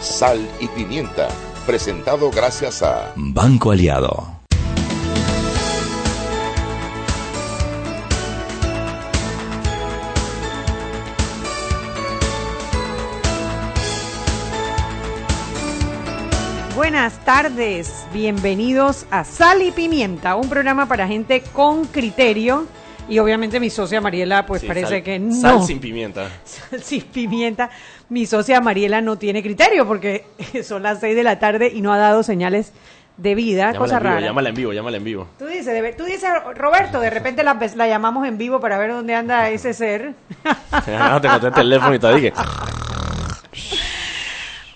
Sal y pimienta, presentado gracias a Banco Aliado. Buenas tardes, bienvenidos a Sal y Pimienta, un programa para gente con criterio. Y obviamente mi socia Mariela, pues Sí, parece sal- que no. Sal sin pimienta. Sal sin pimienta. Mi socia Mariela no tiene criterio porque son las 6 de la tarde y no ha dado señales de vida, Llámala cosa vivo, rara. llámala en vivo, llámala en vivo. Tú dices, de tú dices, Roberto, de repente la, la llamamos en vivo para ver dónde anda ese ser. Ah, te conté el teléfono y te dije.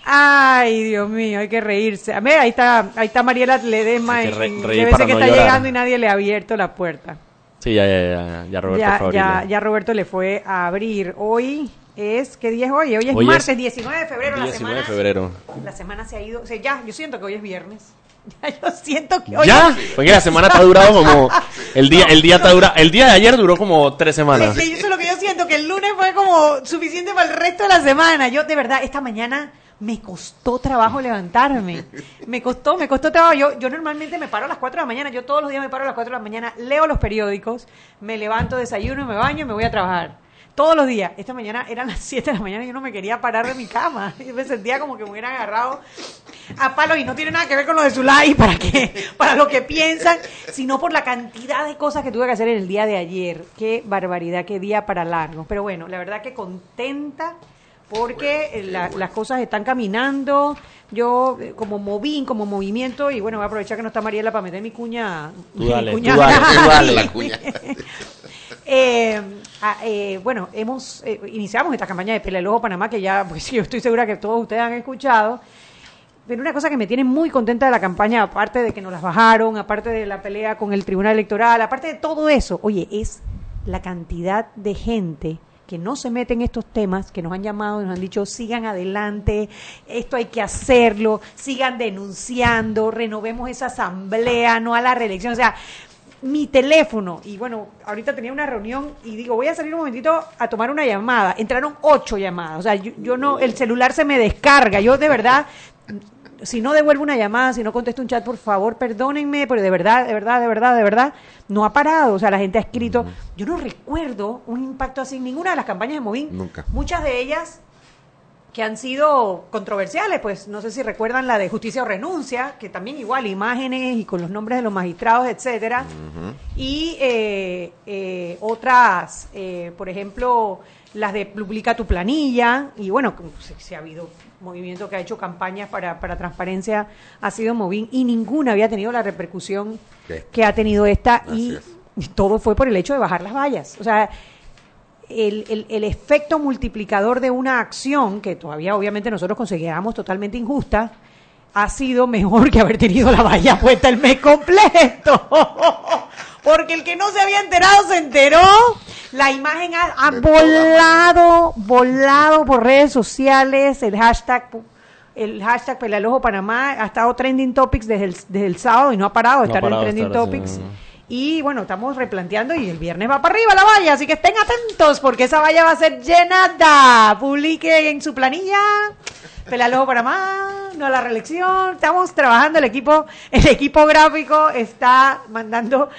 Ay, Dios mío, hay que reírse. A ver, ahí está, ahí está Mariela Ledesma. Hay que re- reír para que no está llorar. llegando y nadie le ha abierto la puerta. Sí, ya, ya, ya, ya Roberto ya, fue a ya, ya Roberto le fue a abrir. Hoy es, ¿qué día es hoy? Hoy es Hoy es martes 19 de febrero. la 19 semana, de febrero. La semana se ha ido. O sea, ya, yo siento que hoy es viernes. Ya, yo siento que hoy ¿Ya? es- Porque la semana ha durado como... El día, el día ha durado... El día de ayer duró como tres semanas. Es que eso es lo que yo siento, que el lunes fue como suficiente para el resto de la semana. Yo, de verdad, esta mañana me costó trabajo levantarme. Me costó, me costó trabajo. Yo, yo normalmente me paro a las 4 de la mañana. Yo todos los días me paro a las 4 de la mañana, leo los periódicos, me levanto, desayuno, me baño y me voy a trabajar. Todos los días. Esta mañana eran las 7 de la mañana y yo no me quería parar de mi cama. Yo me sentía como que me hubiera agarrado a palo y no tiene nada que ver con lo de su like para que para lo que piensan, sino por la cantidad de cosas que tuve que hacer en el día de ayer. Qué barbaridad, qué día para largo. Pero bueno, la verdad que contenta porque eh, la- las cosas están caminando. Yo eh, como movín, como movimiento y bueno, voy a aprovechar que no está Mariela para meter mi cuña. Tú mi dale, tú cuña- dale, tú dale. La cuña. Eh, ah, eh, bueno, hemos eh, iniciamos esta campaña de Pela el Panamá que ya, pues yo estoy segura que todos ustedes han escuchado. Pero una cosa que me tiene muy contenta de la campaña, aparte de que nos las bajaron, aparte de la pelea con el Tribunal Electoral, aparte de todo eso, oye, es la cantidad de gente que no se mete en estos temas, que nos han llamado y nos han dicho, sigan adelante, esto hay que hacerlo, sigan denunciando, renovemos esa asamblea, no a la reelección. O sea, mi teléfono, y bueno, ahorita tenía una reunión y digo, voy a salir un momentito a tomar una llamada. Entraron ocho llamadas, o sea, yo, yo no, el celular se me descarga, yo de verdad, si no devuelvo una llamada, si no contesto un chat, por favor, perdónenme, pero de verdad, de verdad, de verdad, de verdad, no ha parado, o sea, la gente ha escrito, yo no recuerdo un impacto así en ninguna de las campañas de Movín, Nunca. muchas de ellas que han sido controversiales, pues no sé si recuerdan la de justicia o renuncia, que también igual imágenes y con los nombres de los magistrados, etcétera, y eh, eh, otras, eh, por ejemplo, las de publica tu planilla, y bueno, si ha habido movimiento que ha hecho campañas para, para transparencia, ha sido Movín, y ninguna había tenido la repercusión que ha tenido esta, y todo fue por el hecho de bajar las vallas. O sea, el, el- el efecto multiplicador de una acción que todavía obviamente nosotros consideramos totalmente injusta ha sido mejor que haber tenido la valla puesta el mes completo. Porque el que no se había enterado se enteró. La imagen ha, volado, volado por redes sociales. El hashtag, el hashtag Pelalojo Panamá ha estado trending topics desde el, desde el sábado y no ha parado de No estar en trending estar así, topics. no. Y bueno, estamos replanteando y el viernes va para arriba la valla, así que estén atentos porque esa valla va a ser llenada. Publique en su planilla. Pelalojo para más, no a la reelección. Estamos trabajando, el equipo, el equipo gráfico está mandando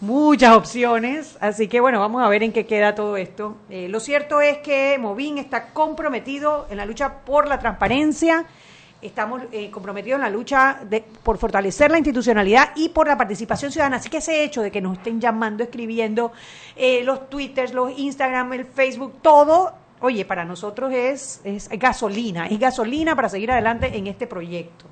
muchas opciones, así que bueno, vamos a ver en qué queda todo esto. Eh, lo cierto es que Movín está comprometido en la lucha por la transparencia, estamos eh, comprometidos en la lucha de, por fortalecer la institucionalidad y por la participación ciudadana. Así que ese hecho de que nos estén llamando, escribiendo, eh, los twitters, los Instagram, el Facebook, todo, oye, para nosotros es, es gasolina, es gasolina para seguir adelante en este proyecto.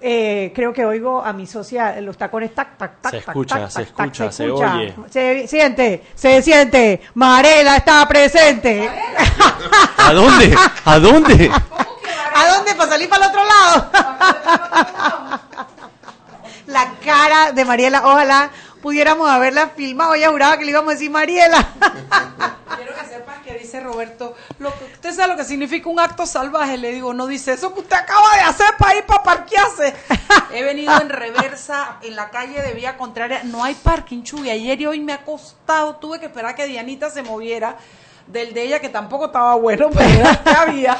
Eh, creo que oigo a mi socia los tacones tac, tac, tac, Se tac, escucha, tac, se tac, tac, escucha, se oye. Se siente, se siente. Marela está presente. ¿A dónde? ¿A dónde? ¿A dónde salir para el otro lado. La cara de Mariela, ojalá pudiéramos haberla filmado. Ella juraba que le íbamos a decir Mariela. Quiero que sepas que dice Roberto, lo que, usted sabe lo que significa un acto salvaje. Le digo, no dice eso que usted acaba de hacer para ir para parquearse. He venido en reversa en la calle de vía contraria. No hay parking, Chuy. Ayer y hoy me ha costado. Tuve que esperar que Dianita se moviera del de ella, que tampoco estaba bueno, pero que había.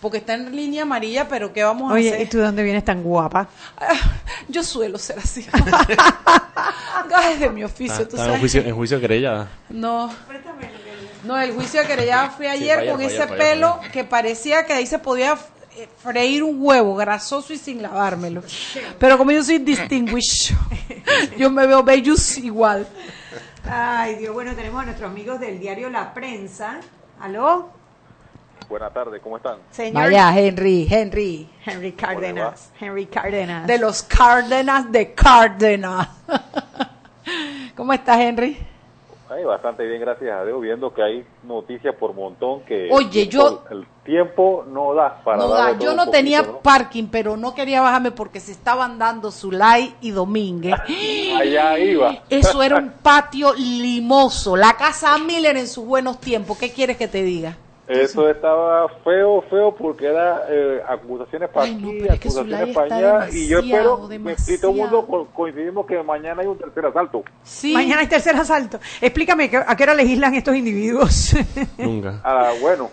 Porque está en línea amarilla, pero ¿qué vamos a Oye, hacer? ¿y tú de dónde vienes tan guapa? Ah, Yo suelo ser así. Gajes de mi oficio, tú está en juicio, en juicio de querella. No. No, el juicio de querellada fui ayer con ese pelo que parecía que ahí se podía eh, freír un huevo grasoso y sin lavármelo. Pero como yo soy distinguished, yo me veo bellos igual. Ay, Dios, bueno, tenemos a nuestros amigos del diario La Prensa. ¿Aló? Buenas tardes, ¿cómo están? Señor Henry, Henry. Henry Cárdenas. Henry Cárdenas. De los Cárdenas de Cárdenas. ¿Cómo estás, Henry? Ay, bastante bien, gracias a Dios, viendo que hay noticias por montón que Oye, el yo- tiempo- el tiempo no da para No dar da, yo no poquito, tenía ¿no? parking, pero no quería bajarme porque se estaban dando Zulay y Domínguez. Allá iba. Eso era un patio limoso, la casa Miller en sus buenos tiempos. ¿Qué quieres que te diga? Eso estaba feo, feo, porque era eh, acusaciones para Ay, no, aquí, acusaciones para allá, y yo espero, demasiado, y todo el mundo co- coincidimos que mañana hay un tercer asalto. Sí. Mañana hay tercer asalto. Explícame, ¿qué- ¿a qué hora legislan estos individuos? Nunca. Ah, bueno,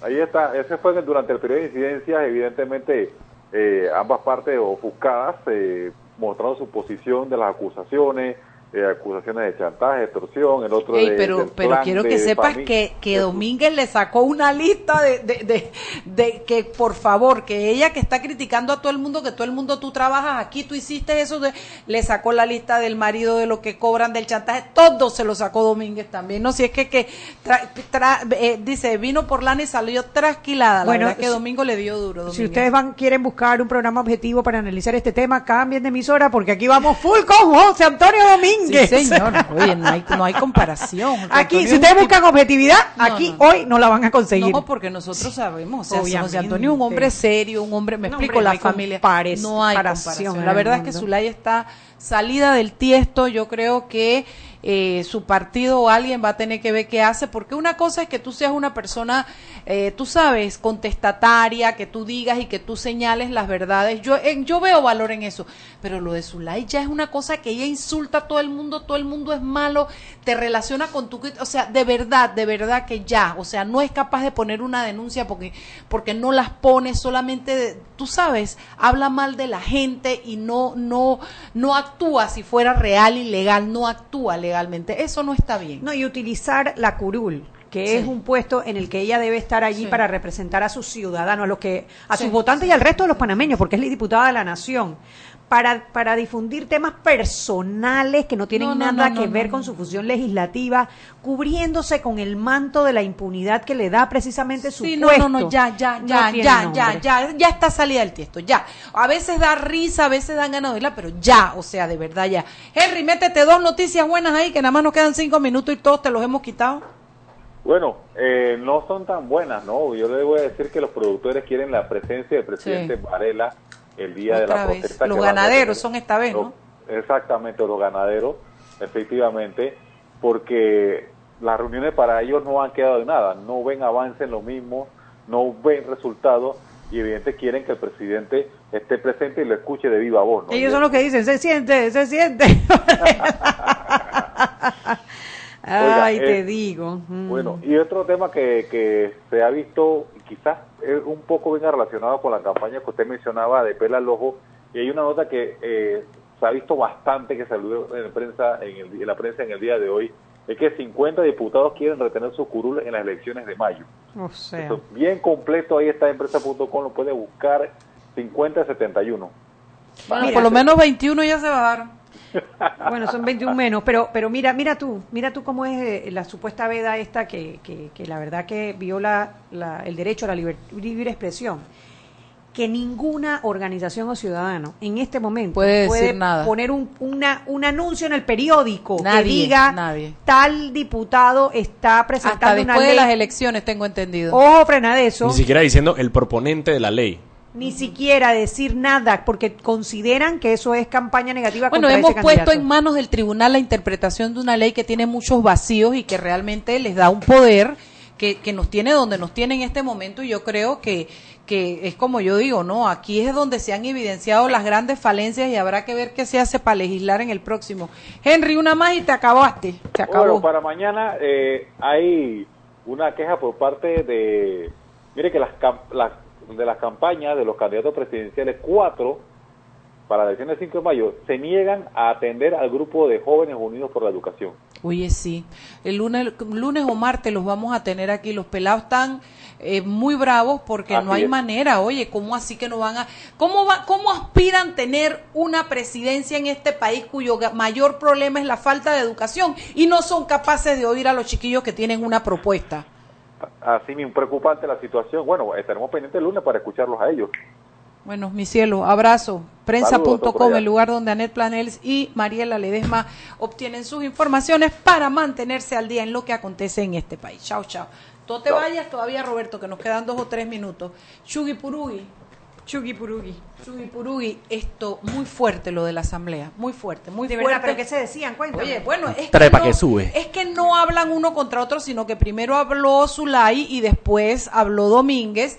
ahí está, ese fue durante el periodo de incidencias, evidentemente eh, ambas partes ofuscadas, eh, mostrando su posición de las acusaciones, eh, acusaciones de chantaje, extorsión, el otro Ey, de... pero del pero quiero que sepas que, que Domínguez le sacó una lista de, de, de, de que, por favor, que ella que está criticando a todo el mundo, que todo el mundo tú trabajas aquí, tú hiciste eso, de- le sacó la lista del marido, de lo que cobran, del chantaje, todo se lo sacó Domínguez también. No, si es que, que tra- tra- eh, dice, vino por lana y salió trasquilada. La Bueno, verdad es que si- Domingo le dio duro. Si Domínguez. ustedes van quieren buscar un programa objetivo para analizar este tema, cambien de emisora porque aquí vamos full con José Antonio Sí, señor. Oye, no hay, no hay comparación. Aquí, Antonio si ustedes tipo- buscan objetividad, No, aquí no. hoy no la van a conseguir. No, porque nosotros sabemos, o sea, Obviamente. José Antonio es un hombre serio, un hombre, me explico, hombre, la familia. no hay comparación La verdad es que. Zulay está salida del tiesto, yo creo que eh, su partido o alguien va a tener que ver qué hace, porque una cosa es que tú seas una persona, eh, tú sabes, contestataria, que tú digas y que tú señales las verdades. Yo, eh, yo veo valor en eso, pero lo de Zulay ya es una cosa que ella insulta a todo el mundo, todo el mundo es malo, te relaciona con tu, o sea, de verdad, de verdad que ya, o sea, no es capaz de poner una denuncia porque, porque no las pone solamente, de- tú sabes, habla mal de la gente y no, no, no actúa si fuera real y legal, no actúa legalmente, eso no está bien. No, y utilizar la curul, que Sí. es un puesto en el que ella debe estar allí Sí. para representar a sus ciudadanos, a los que, a Sí, sus votantes y al resto de los panameños, porque es la diputada de la nación. Para, para difundir temas personales que no tienen No, no, nada no, que no, ver no, con no. su función legislativa, cubriéndose con el manto de la impunidad que le da precisamente su Sí, no, puesto. no, no, ya, ya, No ya, ya, ya, ya, ya está salida del tiesto, ya. A veces da risa, a veces dan ganas de oírla, pero ya, o sea, de verdad ya. Henry, métete dos noticias buenas ahí, que nada más nos quedan cinco minutos y todos te los hemos quitado. Bueno, eh, no son tan buenas, ¿no? Yo le voy a decir que los productores quieren la presencia del presidente Sí. Varela el día de la vez. protesta. Los ganaderos son esta vez, ¿no? Los- Exactamente, los ganaderos, efectivamente, porque las reuniones para ellos no han quedado en nada, no ven avance en lo mismo, no ven resultados y evidentemente quieren que el presidente esté presente y lo escuche de viva voz. ¿no? Ellos son los que dicen, se siente, se siente. Ay, Oiga, te eh, digo. Mm. Bueno, y otro tema que, que se ha visto, y quizás es un poco venga relacionado con la campaña que usted mencionaba de Pela al Ojo, y hay una nota que eh, se ha visto bastante que salió en la prensa en, el- en la prensa en el día de hoy, es que 50 diputados quieren retener su curul en las elecciones de mayo. O sea, bien completo, ahí está empresa.com, lo puede buscar, 50 71. Bueno, por lo menos 21 ya se bajaron. Bueno, son 21 menos, pero pero mira, mira tú, mira tú cómo es eh, la supuesta veda esta que, que, que la verdad que viola la- el derecho a la liber- libre expresión. Que ninguna organización o ciudadano en este momento Puede decir nada. poner un, una, un anuncio en el periódico que Nadie, diga nadie. tal diputado está Hasta presentando una después de ley. las elecciones, tengo entendido. Ojo, frena de eso. Ni siquiera diciendo el proponente de la ley. Ni siquiera decir nada porque consideran que eso es campaña negativa Bueno, contra hemos ese puesto en manos del tribunal la interpretación de una ley que tiene muchos vacíos y que realmente les da un poder que, que nos tiene donde nos tiene en este momento y yo creo que, que es como yo digo, ¿no? Aquí es donde se han evidenciado las grandes falencias y habrá que ver qué se hace para legislar en el próximo. Henry, una más y te acabaste. Se acabó. Bueno, para mañana eh, hay una queja por parte de, mire que las, las- de las campañas de los candidatos presidenciales, cuatro, para la elección del 5 de mayo, se niegan a atender al grupo de jóvenes unidos por la educación. Oye, sí. El lunes, lunes o martes los vamos a tener aquí. Los pelados están eh, muy bravos porque Así no hay es. manera. Oye, ¿cómo así que no van a...? ¿Cómo, va, ¿Cómo aspiran tener una presidencia en este país cuyo mayor problema es la falta de educación y no son capaces de oír a los chiquillos que tienen una propuesta? Así mismo, preocupante la situación. Bueno, estaremos pendientes el lunes para escucharlos a ellos. Bueno, mi cielo, abrazo. Prensa.com, el lugar donde Anet Planels y Mariela Ledesma obtienen sus informaciones para mantenerse al día en lo que acontece en este país. Chao, chao. No te Chao. vayas todavía, Roberto, que nos quedan dos o tres minutos. Chugi Purugi, Chugui Purugi. Chugi Purugi, esto muy fuerte lo de la asamblea, muy fuerte, muy De fuerte. verdad, pero ¿qué se decían? Cuéntame. Oye, bueno, es Trepa no, que sube. Es que no hablan uno contra otro, sino que primero habló Zulay y después habló Domínguez.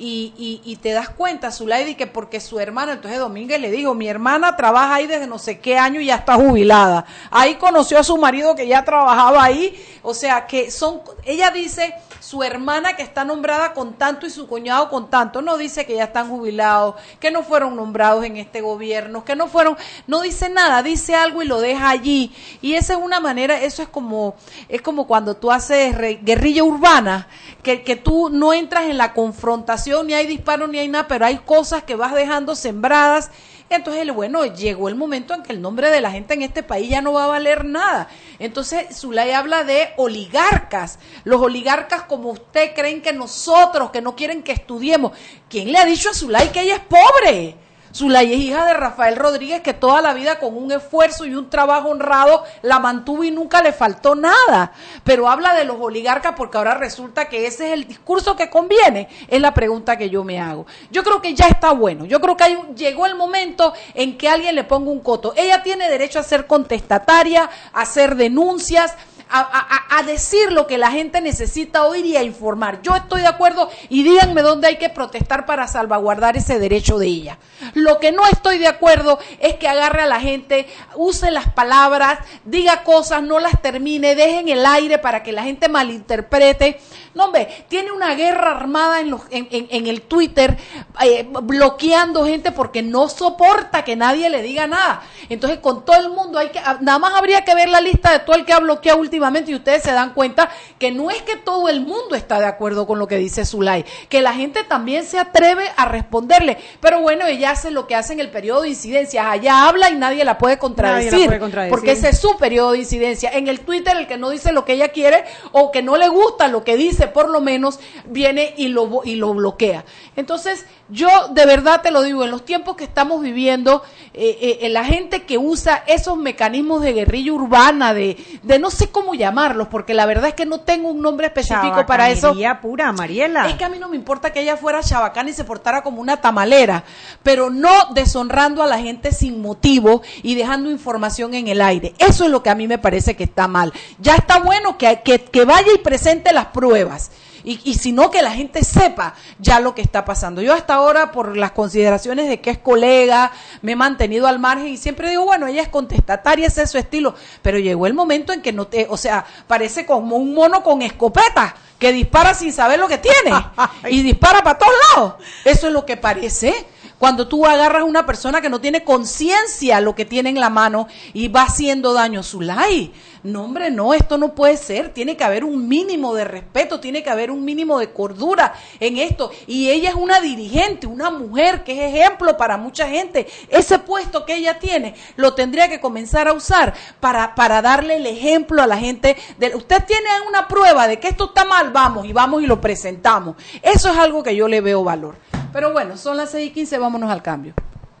Y, y, y te das cuenta, Zulay, que porque su hermana, entonces Domínguez le dijo, mi hermana trabaja ahí desde no sé qué año y ya está jubilada. Ahí conoció a su marido que ya trabajaba ahí. O sea, que son, ella dice, su hermana que está nombrada con tanto y su cuñado con tanto, no dice que ya están jubilados, que no fueron nombrados en este gobierno, que no fueron, no dice nada, dice algo y lo deja allí. Y esa es una manera, eso es como, es como cuando tú haces re- guerrilla urbana, que, que tú no entras en la confrontación, ni hay disparos, ni hay nada, pero hay cosas que vas dejando sembradas. Entonces, bueno, llegó el momento en que el nombre de la gente en este país ya no va a valer nada. Entonces, Zulay habla de oligarcas. Los oligarcas, como usted, creen que nosotros, que no quieren que estudiemos. ¿Quién le ha dicho a Zulay que ella es pobre? Zulay es hija de Rafael Rodríguez, que toda la vida con un esfuerzo y un trabajo honrado la mantuvo y nunca le faltó nada. Pero habla de los oligarcas porque ahora resulta que ese es el discurso que conviene. Es la pregunta que yo me hago. Yo creo que ya está bueno. Yo creo que hay llegó el momento en que alguien le ponga un coto. Ella tiene derecho a ser contestataria, a hacer denuncias, a, decir lo que la gente necesita oír y a informar. Yo estoy de acuerdo y díganme dónde hay que protestar para salvaguardar ese derecho de ella. Lo que no estoy de acuerdo es que agarre a la gente, use las palabras, diga cosas, no las termine, deje en el aire para que la gente malinterprete. No, hombre, tiene una guerra armada en, los, en el Twitter, eh, bloqueando gente porque no soporta que nadie le diga nada. Entonces, con todo el mundo hay que, ah, nada más habría que ver la lista de todo el que ha bloqueado últimamente y ustedes se dan cuenta que no es que todo el mundo está de acuerdo con lo que dice Zulay, que la gente también se atreve a responderle. Pero bueno, ella hace lo que hace en el periodo de incidencias. Allá habla y nadie la puede contradecir. puede contradecir. Porque ese es su periodo de incidencia. En el Twitter, el que no dice lo que ella quiere o que no le gusta lo que dice, por lo menos, viene y lo, y lo bloquea. Entonces, yo de verdad te lo digo, en los tiempos que estamos viviendo, eh, eh, la gente que usa esos mecanismos de guerrilla urbana, de, de no sé cómo llamarlos, porque la verdad es que no tengo un nombre específico para eso. Pura, Mariela. Es que a mí no me importa que ella fuera chabacana y se portara como una tamalera, pero no deshonrando a la gente sin motivo y dejando información en el aire. Eso es lo que a mí me parece que está mal. Ya está bueno que, que, que vaya y presente las pruebas. Y, y si no, que la gente sepa ya lo que está pasando. Yo hasta ahora, por las consideraciones de que es colega, me he mantenido al margen y siempre digo, bueno, ella es contestataria, ese es su estilo. Pero llegó el momento en que no te, o sea, parece como un mono con escopeta que dispara sin saber lo que tiene y dispara para todos lados. Eso es lo que parece. Cuando tú agarras a una persona que no tiene conciencia lo que tiene en la mano y va haciendo daño, Zulay. No, hombre, no, esto no puede ser. Tiene que haber un mínimo de respeto, tiene que haber un mínimo de cordura en esto. Y ella es una dirigente, una mujer que es ejemplo para mucha gente. Ese puesto que ella tiene lo tendría que comenzar a usar para, para darle el ejemplo a la gente. De, usted tiene una prueba de que esto está mal, vamos y vamos y lo presentamos. Eso es algo que yo le veo valor. Pero bueno, son las 6 y 15, vámonos al cambio.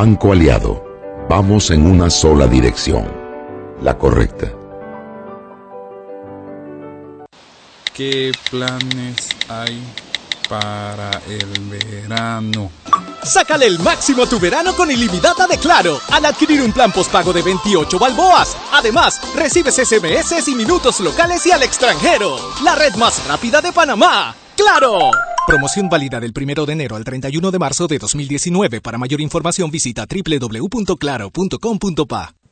Banco Aliado, vamos en una sola dirección, la correcta. ¿Qué planes hay para el verano? Sácale el máximo a tu verano con ilimitada de Claro al adquirir un plan postpago de 28 balboas. Además, recibes SMS y minutos locales y al extranjero. La red más rápida de Panamá. ¡Claro! Promoción válida del 1 de enero al 31 de marzo de 2019. Para mayor información visita www.claro.com.pa.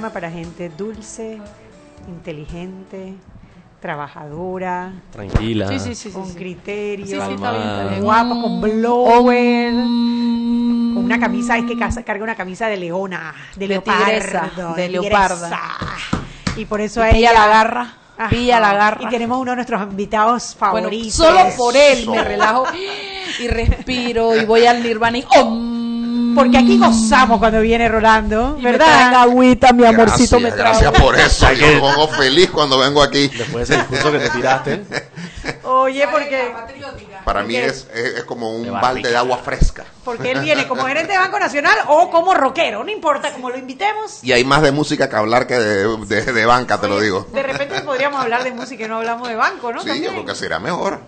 Programa para gente dulce, inteligente, trabajadora, Tranquila. Sí, sí, sí, sí, con sí. criterio, Sí, sí, está bien, está Calmada. bien. guapa, con blower, con una camisa, es que carga una camisa de leona, de, De leopardo, tigresa, de leoparda. Y por eso Pilla ella la garra, Ajá. pilla la garra. Y tenemos uno de nuestros invitados Bueno, favoritos. solo por él me relajo y respiro y voy al nirvana y ¡om! Porque aquí gozamos cuando viene Rolando, Y me ¿verdad? traen agüita, mi amorcito me trae. gracias por eso. Yo me pongo feliz cuando vengo aquí. Después de ese discurso que te tiraste. Oye, porque, Para mí es, es, es como un balde de agua fresca. porque él viene como gerente de Banco Nacional o como rockero, no importa, como lo invitemos. Y hay más de música que hablar que de, de- de banca, te lo digo. De repente podríamos hablar de música y no hablamos de banco, ¿no? Sí, También. yo creo que será mejor.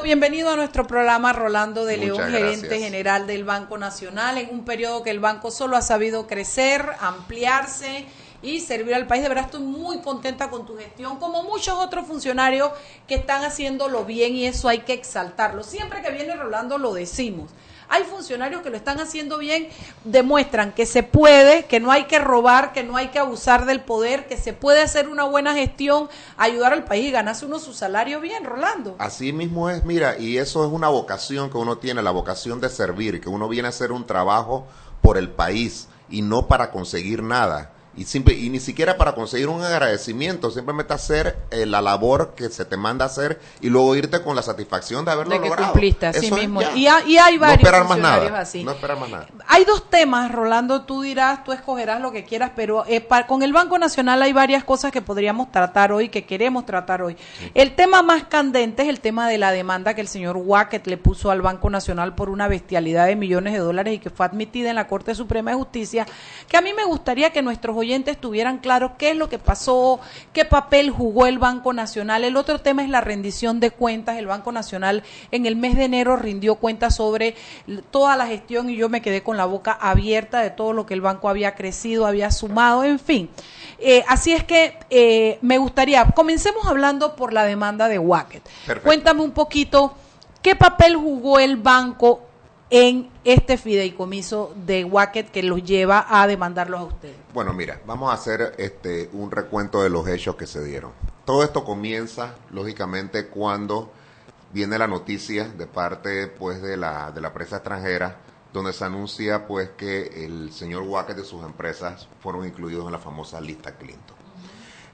Rolando, bienvenido a nuestro programa, Rolando de León, gerente gracias. general del Banco Nacional, en un periodo que el banco solo ha sabido crecer, ampliarse y servir al país. De verdad estoy muy contenta con tu gestión, como muchos otros funcionarios que están haciéndolo bien y eso hay que exaltarlo. Siempre que viene Rolando lo decimos. Hay funcionarios que lo están haciendo bien, demuestran que se puede, que no hay que robar, que no hay que abusar del poder, que se puede hacer una buena gestión, ayudar al país y ganarse uno su salario bien, Rolando. Así mismo es, mira, y eso es una vocación que uno tiene, la vocación de servir, que uno viene a hacer un trabajo por el país y no para conseguir nada. Y, simple, y ni siquiera para conseguir un agradecimiento, simplemente hacer eh, la labor que se te manda a hacer y luego irte con la satisfacción de haberlo de que logrado. cumpliste así Eso es mismo. Y, ha- y hay no varios esperar más nada. así. No esperar más nada. Hay dos temas, Rolando, tú dirás, tú escogerás lo que quieras, pero eh, con el Banco Nacional hay varias cosas que podríamos tratar hoy, que queremos tratar hoy. El tema más candente es el tema de la demanda que el señor Wackett le puso al Banco Nacional por una bestialidad de millones de dólares y que fue admitida en la Corte Suprema de Justicia, que a mí me gustaría que nuestros oyentes oyentes tuvieran claro qué es lo que pasó, qué papel jugó el Banco Nacional. El otro tema es la rendición de cuentas. El Banco Nacional en el mes de enero rindió cuentas sobre toda la gestión y yo me quedé con la boca abierta de todo lo que el banco había crecido, había sumado, en fin. Eh, así es que eh, me gustaría, comencemos hablando por la demanda de Wacket. Cuéntame un poquito, ¿qué papel jugó el banco en este fideicomiso de Wacket que los lleva a demandarlos a ustedes? Bueno, mira, vamos a hacer este un recuento de los hechos que se dieron. Todo esto comienza, lógicamente, cuando viene la noticia de parte, pues, de la de la prensa extranjera, donde se anuncia, pues, que el señor Wacker y sus empresas fueron incluidos en la famosa lista Clinton.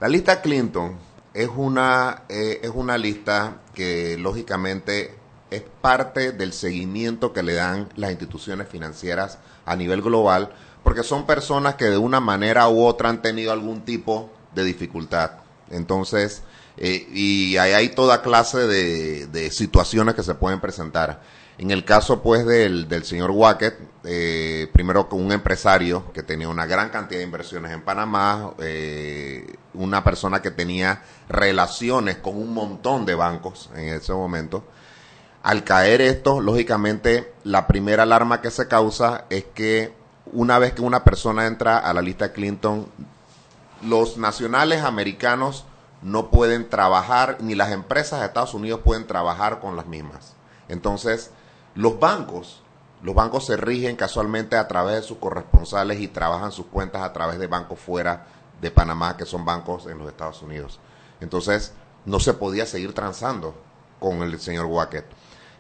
La lista Clinton es una eh, es una lista que, lógicamente, es parte del seguimiento que le dan las instituciones financieras a nivel global, porque son personas que de una manera u otra han tenido algún tipo de dificultad. Entonces, eh, y ahí hay toda clase de, de situaciones que se pueden presentar. En el caso, pues, del, del señor Wackett, eh, primero un empresario que tenía una gran cantidad de inversiones en Panamá, eh, una persona que tenía relaciones con un montón de bancos en ese momento. Al caer esto, lógicamente, la primera alarma que se causa es que una vez que una persona entra a la lista Clinton, los nacionales americanos no pueden trabajar, ni las empresas de Estados Unidos pueden trabajar con las mismas. Entonces, los bancos, los bancos se rigen casualmente a través de sus corresponsales y trabajan sus cuentas a través de bancos fuera de Panamá, que son bancos en los Estados Unidos. Entonces, no se podía seguir transando con el señor Wackett.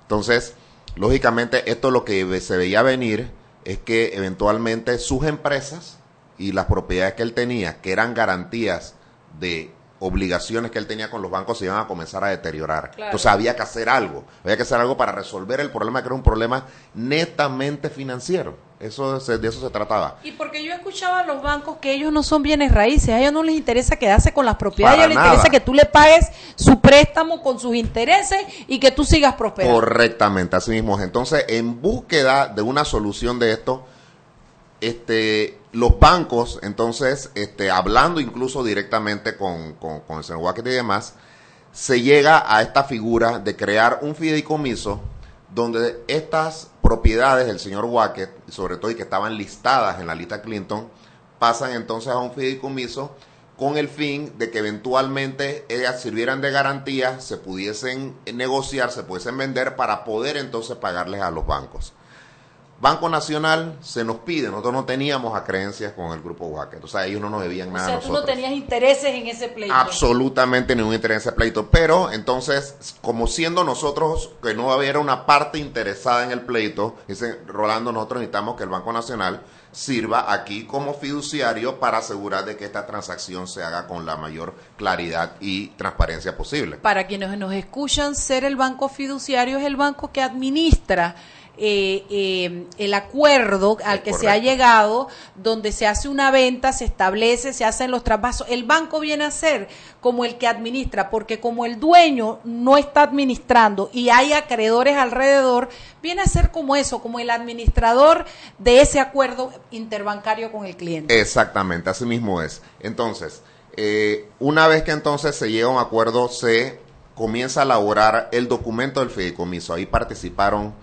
Entonces, lógicamente, esto lo que se veía venir es que eventualmente sus empresas y las propiedades que él tenía, que eran garantías de obligaciones que él tenía con los bancos, se iban a comenzar a deteriorar. Claro. Entonces había que hacer algo, había que hacer algo para resolver el problema, que era un problema netamente financiero. Eso de eso se trataba. Y porque yo escuchaba a los bancos que ellos no son bienes raíces, a ellos no les interesa quedarse con las propiedades, a ellos les interesa nada. que tú le pagues su préstamo con sus intereses y que tú sigas prosperando. Correctamente, así mismo. es. Entonces, en búsqueda de una solución de esto, este, los bancos, entonces, este, hablando incluso directamente con, con, con el señor Wackett y demás, se llega a esta figura de crear un fideicomiso donde estas propiedades del señor Wackett, sobre todo y que estaban listadas en la lista Clinton, pasan entonces a un fideicomiso con el fin de que eventualmente ellas sirvieran de garantía, se pudiesen negociar, se pudiesen vender para poder entonces pagarles a los bancos. Banco Nacional se nos pide, nosotros no teníamos acreencias con el grupo Wackett, o sea, ellos no nos debían o nada a sea, tú nosotros. no tenías intereses en ese pleito. Absolutamente ningún interés en ese pleito. Pero entonces, como siendo nosotros que no había una parte interesada en el pleito, dice Rolando, nosotros necesitamos que el Banco Nacional sirva aquí como fiduciario para asegurar de que esta transacción se haga con la mayor claridad y transparencia posible. Para quienes nos escuchan, ser el banco fiduciario es el banco que administra eh, eh, el acuerdo al que se ha llegado, donde se hace una venta, se establece, se hacen los traspasos. El banco viene a ser como el que administra, porque como el dueño no está administrando y hay acreedores alrededor, viene a ser como eso, como el administrador de ese acuerdo interbancario con el cliente. Exactamente, así mismo es. Entonces, eh, una vez que entonces se llega a un acuerdo, se comienza a elaborar el documento del fideicomiso. Ahí participaron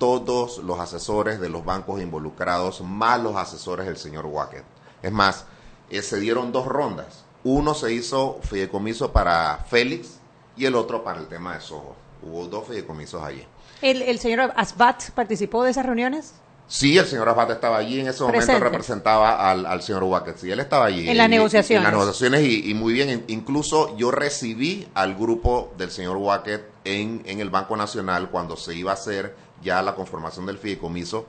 todos los asesores de los bancos involucrados, más los asesores del señor Wackett. Es más, eh, se dieron dos rondas. Uno se hizo fideicomiso para Félix y el otro para el tema de Soho. Hubo dos fideicomisos allí. ¿El, el señor Asbat participó de esas reuniones? Sí, el señor Abad estaba allí en ese momento, Presente. representaba al, al señor Wackett. Sí, él estaba allí. En las negociaciones. En las negociaciones y, y muy bien. In- Incluso yo recibí al grupo del señor Wackett en, el Banco Nacional cuando se iba a hacer ya la conformación del fideicomiso.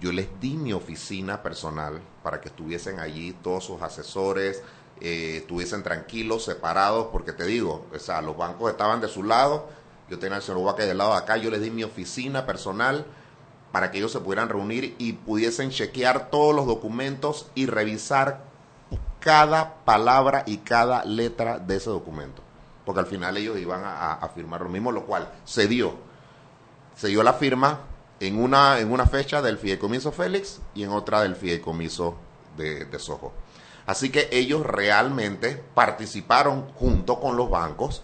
Yo les di mi oficina personal para que estuviesen allí todos sus asesores, eh, estuviesen tranquilos, separados, porque te digo, o sea, los bancos estaban de su lado, yo tenía al señor Wackett del lado de acá, yo les di mi oficina personal para que ellos se pudieran reunir y pudiesen chequear todos los documentos y revisar cada palabra y cada letra de ese documento. Porque al final ellos iban a, firmar lo mismo, lo cual se dio. Se dio la firma en una, en una fecha del fideicomiso Félix y en otra del fideicomiso de, de Soho. Así que ellos realmente participaron junto con los bancos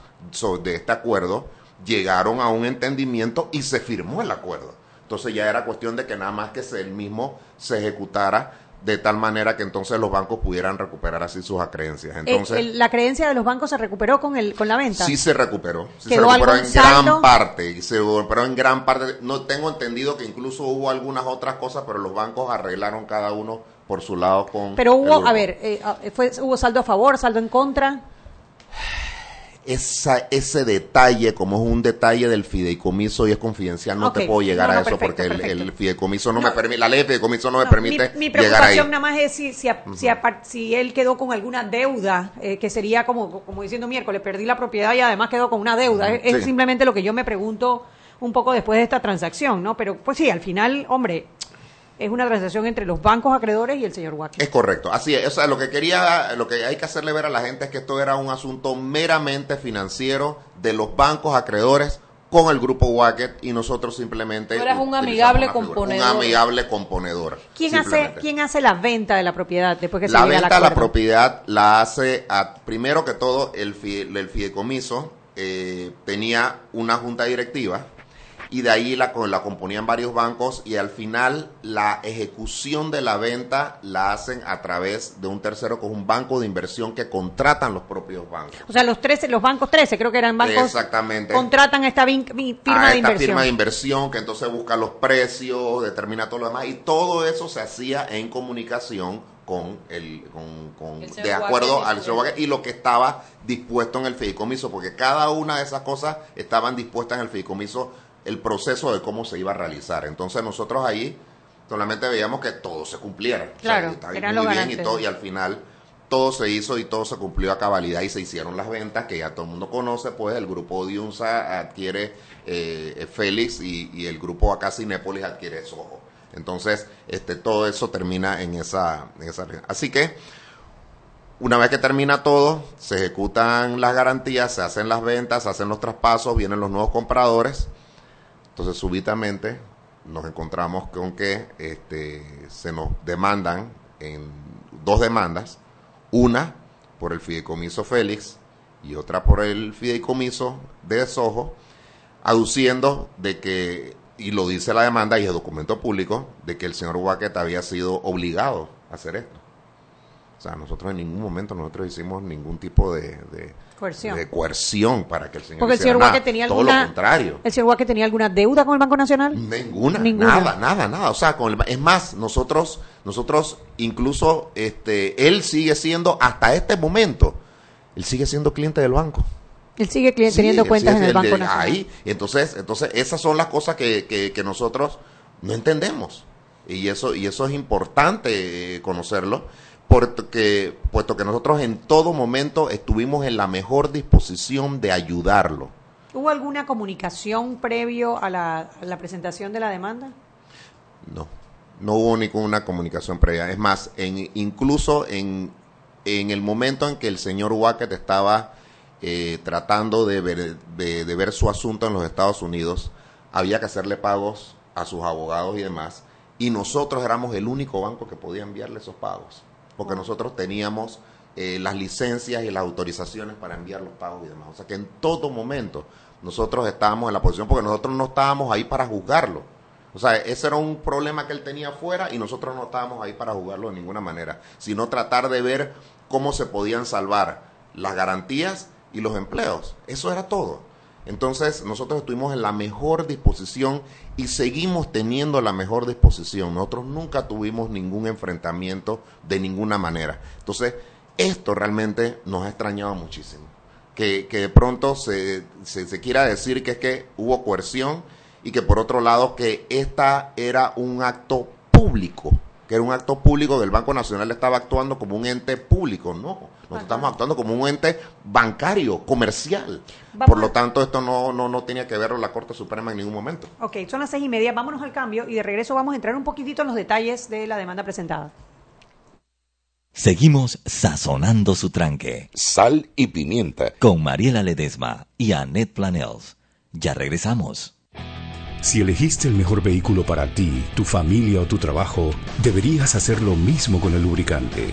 de este acuerdo, llegaron a un entendimiento y se firmó el acuerdo. Entonces ya era cuestión de que nada más que el mismo se ejecutara de tal manera que entonces los bancos pudieran recuperar así sus acreencias. Eh, Entonces, el- la creencia de los bancos se recuperó con el con la venta. Sí se recuperó. Sí se ¿Quedó recuperó en gran parte. y Se recuperó en gran parte. No tengo entendido que incluso hubo algunas otras cosas, pero los bancos arreglaron cada uno por su lado con. Pero hubo, a ver, eh, ah, fue, hubo saldo a favor, saldo en contra. Esa, ese detalle, como es un detalle del fideicomiso y es confidencial, no te puedo llegar No, no, a eso perfecto, porque el- perfecto. el, fideicomiso no, me permite, la ley de fideicomiso no me permite mi, mi llegar ahí. preocupación nada más es si, si, a- si, si él quedó con alguna deuda, eh, que sería como, como diciendo miércoles, perdí la propiedad y además quedó con una deuda. Es, es Sí. simplemente lo que yo me pregunto un poco después de esta transacción, ¿no? Pero pues sí, al final, hombre, es una transacción entre los bancos acreedores y el señor Watkins. Es correcto, así es. O sea, lo que quería, lo que hay que hacerle ver a la gente es que esto era un asunto meramente financiero de los bancos acreedores con el grupo Wacket y nosotros simplemente. Tú eras un amigable componedor. Un amigable componedor. ¿Quién hace. ¿Quién hace la venta de la propiedad después que la se llega venta de la propiedad la hace, a- primero que todo, el, fi- el fideicomiso eh, tenía una junta directiva y de ahí la, la componían varios bancos y al final la ejecución de la venta la hacen a través de un tercero con un banco de inversión que contratan los propios bancos. O sea, los 13, los bancos 13, creo que eran bancos, Exactamente. contratan a esta firma a de esta inversión. firma de inversión que entonces busca los precios, determina todo lo demás y todo eso se hacía en comunicación con el con, con- El de acuerdo al y lo que estaba dispuesto en el fideicomiso porque cada una de esas cosas estaban dispuestas en el fideicomiso el proceso de cómo se iba a realizar entonces nosotros ahí solamente veíamos que todo se cumpliera O sea, Claro, muy bien y todo y al final todo se hizo y todo se cumplió a cabalidad y se hicieron las ventas que ya todo el mundo conoce, pues el grupo Diunsa adquiere eh, Félix y, y el grupo acá Cinépolis adquiere Soho. Entonces, este, todo eso termina en esa, en esa... Así que, una vez que termina todo, se ejecutan las garantías, se hacen las ventas, se hacen los traspasos, vienen los nuevos compradores. Entonces, súbitamente nos encontramos con que este, se nos demandan en dos demandas, una por el fideicomiso Félix y otra por el fideicomiso de Soho, aduciendo de que, y lo dice la demanda y es documento público, de que el señor Wacket había sido obligado a hacer esto. O sea, nosotros en ningún momento nosotros hicimos ningún tipo de, de- Coerción. de coerción para que el señor Porque el señor. Wacker tenía Todo alguna... lo contrario. ¿El señor Wacker tenía alguna deuda con el Banco Nacional? Ninguna, Ninguna. nada, nada, nada. O sea, con el- es más, nosotros, nosotros incluso, este, él sigue siendo, hasta este momento, él sigue siendo cliente del banco. Él sigue cli- Sí, teniendo él cuentas sigue en el Banco de- Nacional. Ahí, entonces, entonces esas son las cosas que, que, que nosotros no entendemos. Y eso, y eso es importante eh, conocerlo, porque, puesto que nosotros en todo momento estuvimos en la mejor disposición de ayudarlo. ¿Hubo alguna comunicación previo a la, a la presentación de la demanda? No, no hubo ninguna comunicación previa. Es más, en, incluso en, en el momento en que el señor Wackett estaba eh, tratando de ver, de, de ver su asunto en los Estados Unidos, había que hacerle pagos a sus abogados y demás, y nosotros éramos el único banco que podía enviarle esos pagos, porque nosotros teníamos eh, las licencias y las autorizaciones para enviar los pagos y demás. O sea que en todo momento nosotros estábamos en la posición, porque nosotros no estábamos ahí para juzgarlo. O sea, ese era un problema que él tenía afuera y nosotros no estábamos ahí para jugarlo de ninguna manera, sino tratar de ver cómo se podían salvar las garantías y los empleos. Eso era todo. Entonces, nosotros estuvimos en la mejor disposición y seguimos teniendo la mejor disposición. Nosotros nunca tuvimos ningún enfrentamiento de ninguna manera. Entonces, esto realmente nos ha extrañado muchísimo. Que, que de pronto se, se, quiera decir que es que hubo coerción y que por otro lado que esta era un acto público, que era un acto público del Banco Nacional estaba actuando como un ente público, no, nosotros estamos actuando como un ente bancario, comercial. Vamos Por lo a- tanto, esto no, no, no tenía que verlo la Corte Suprema en ningún momento. Ok, son las seis y media, vámonos al cambio y de regreso vamos a entrar un poquitito en los detalles de la demanda presentada. Seguimos sazonando su tranque. Sal y pimienta. Con Mariela Ledesma y Annette Planels. Ya regresamos. Si elegiste el mejor vehículo para ti, tu familia o tu trabajo, deberías hacer lo mismo con el lubricante.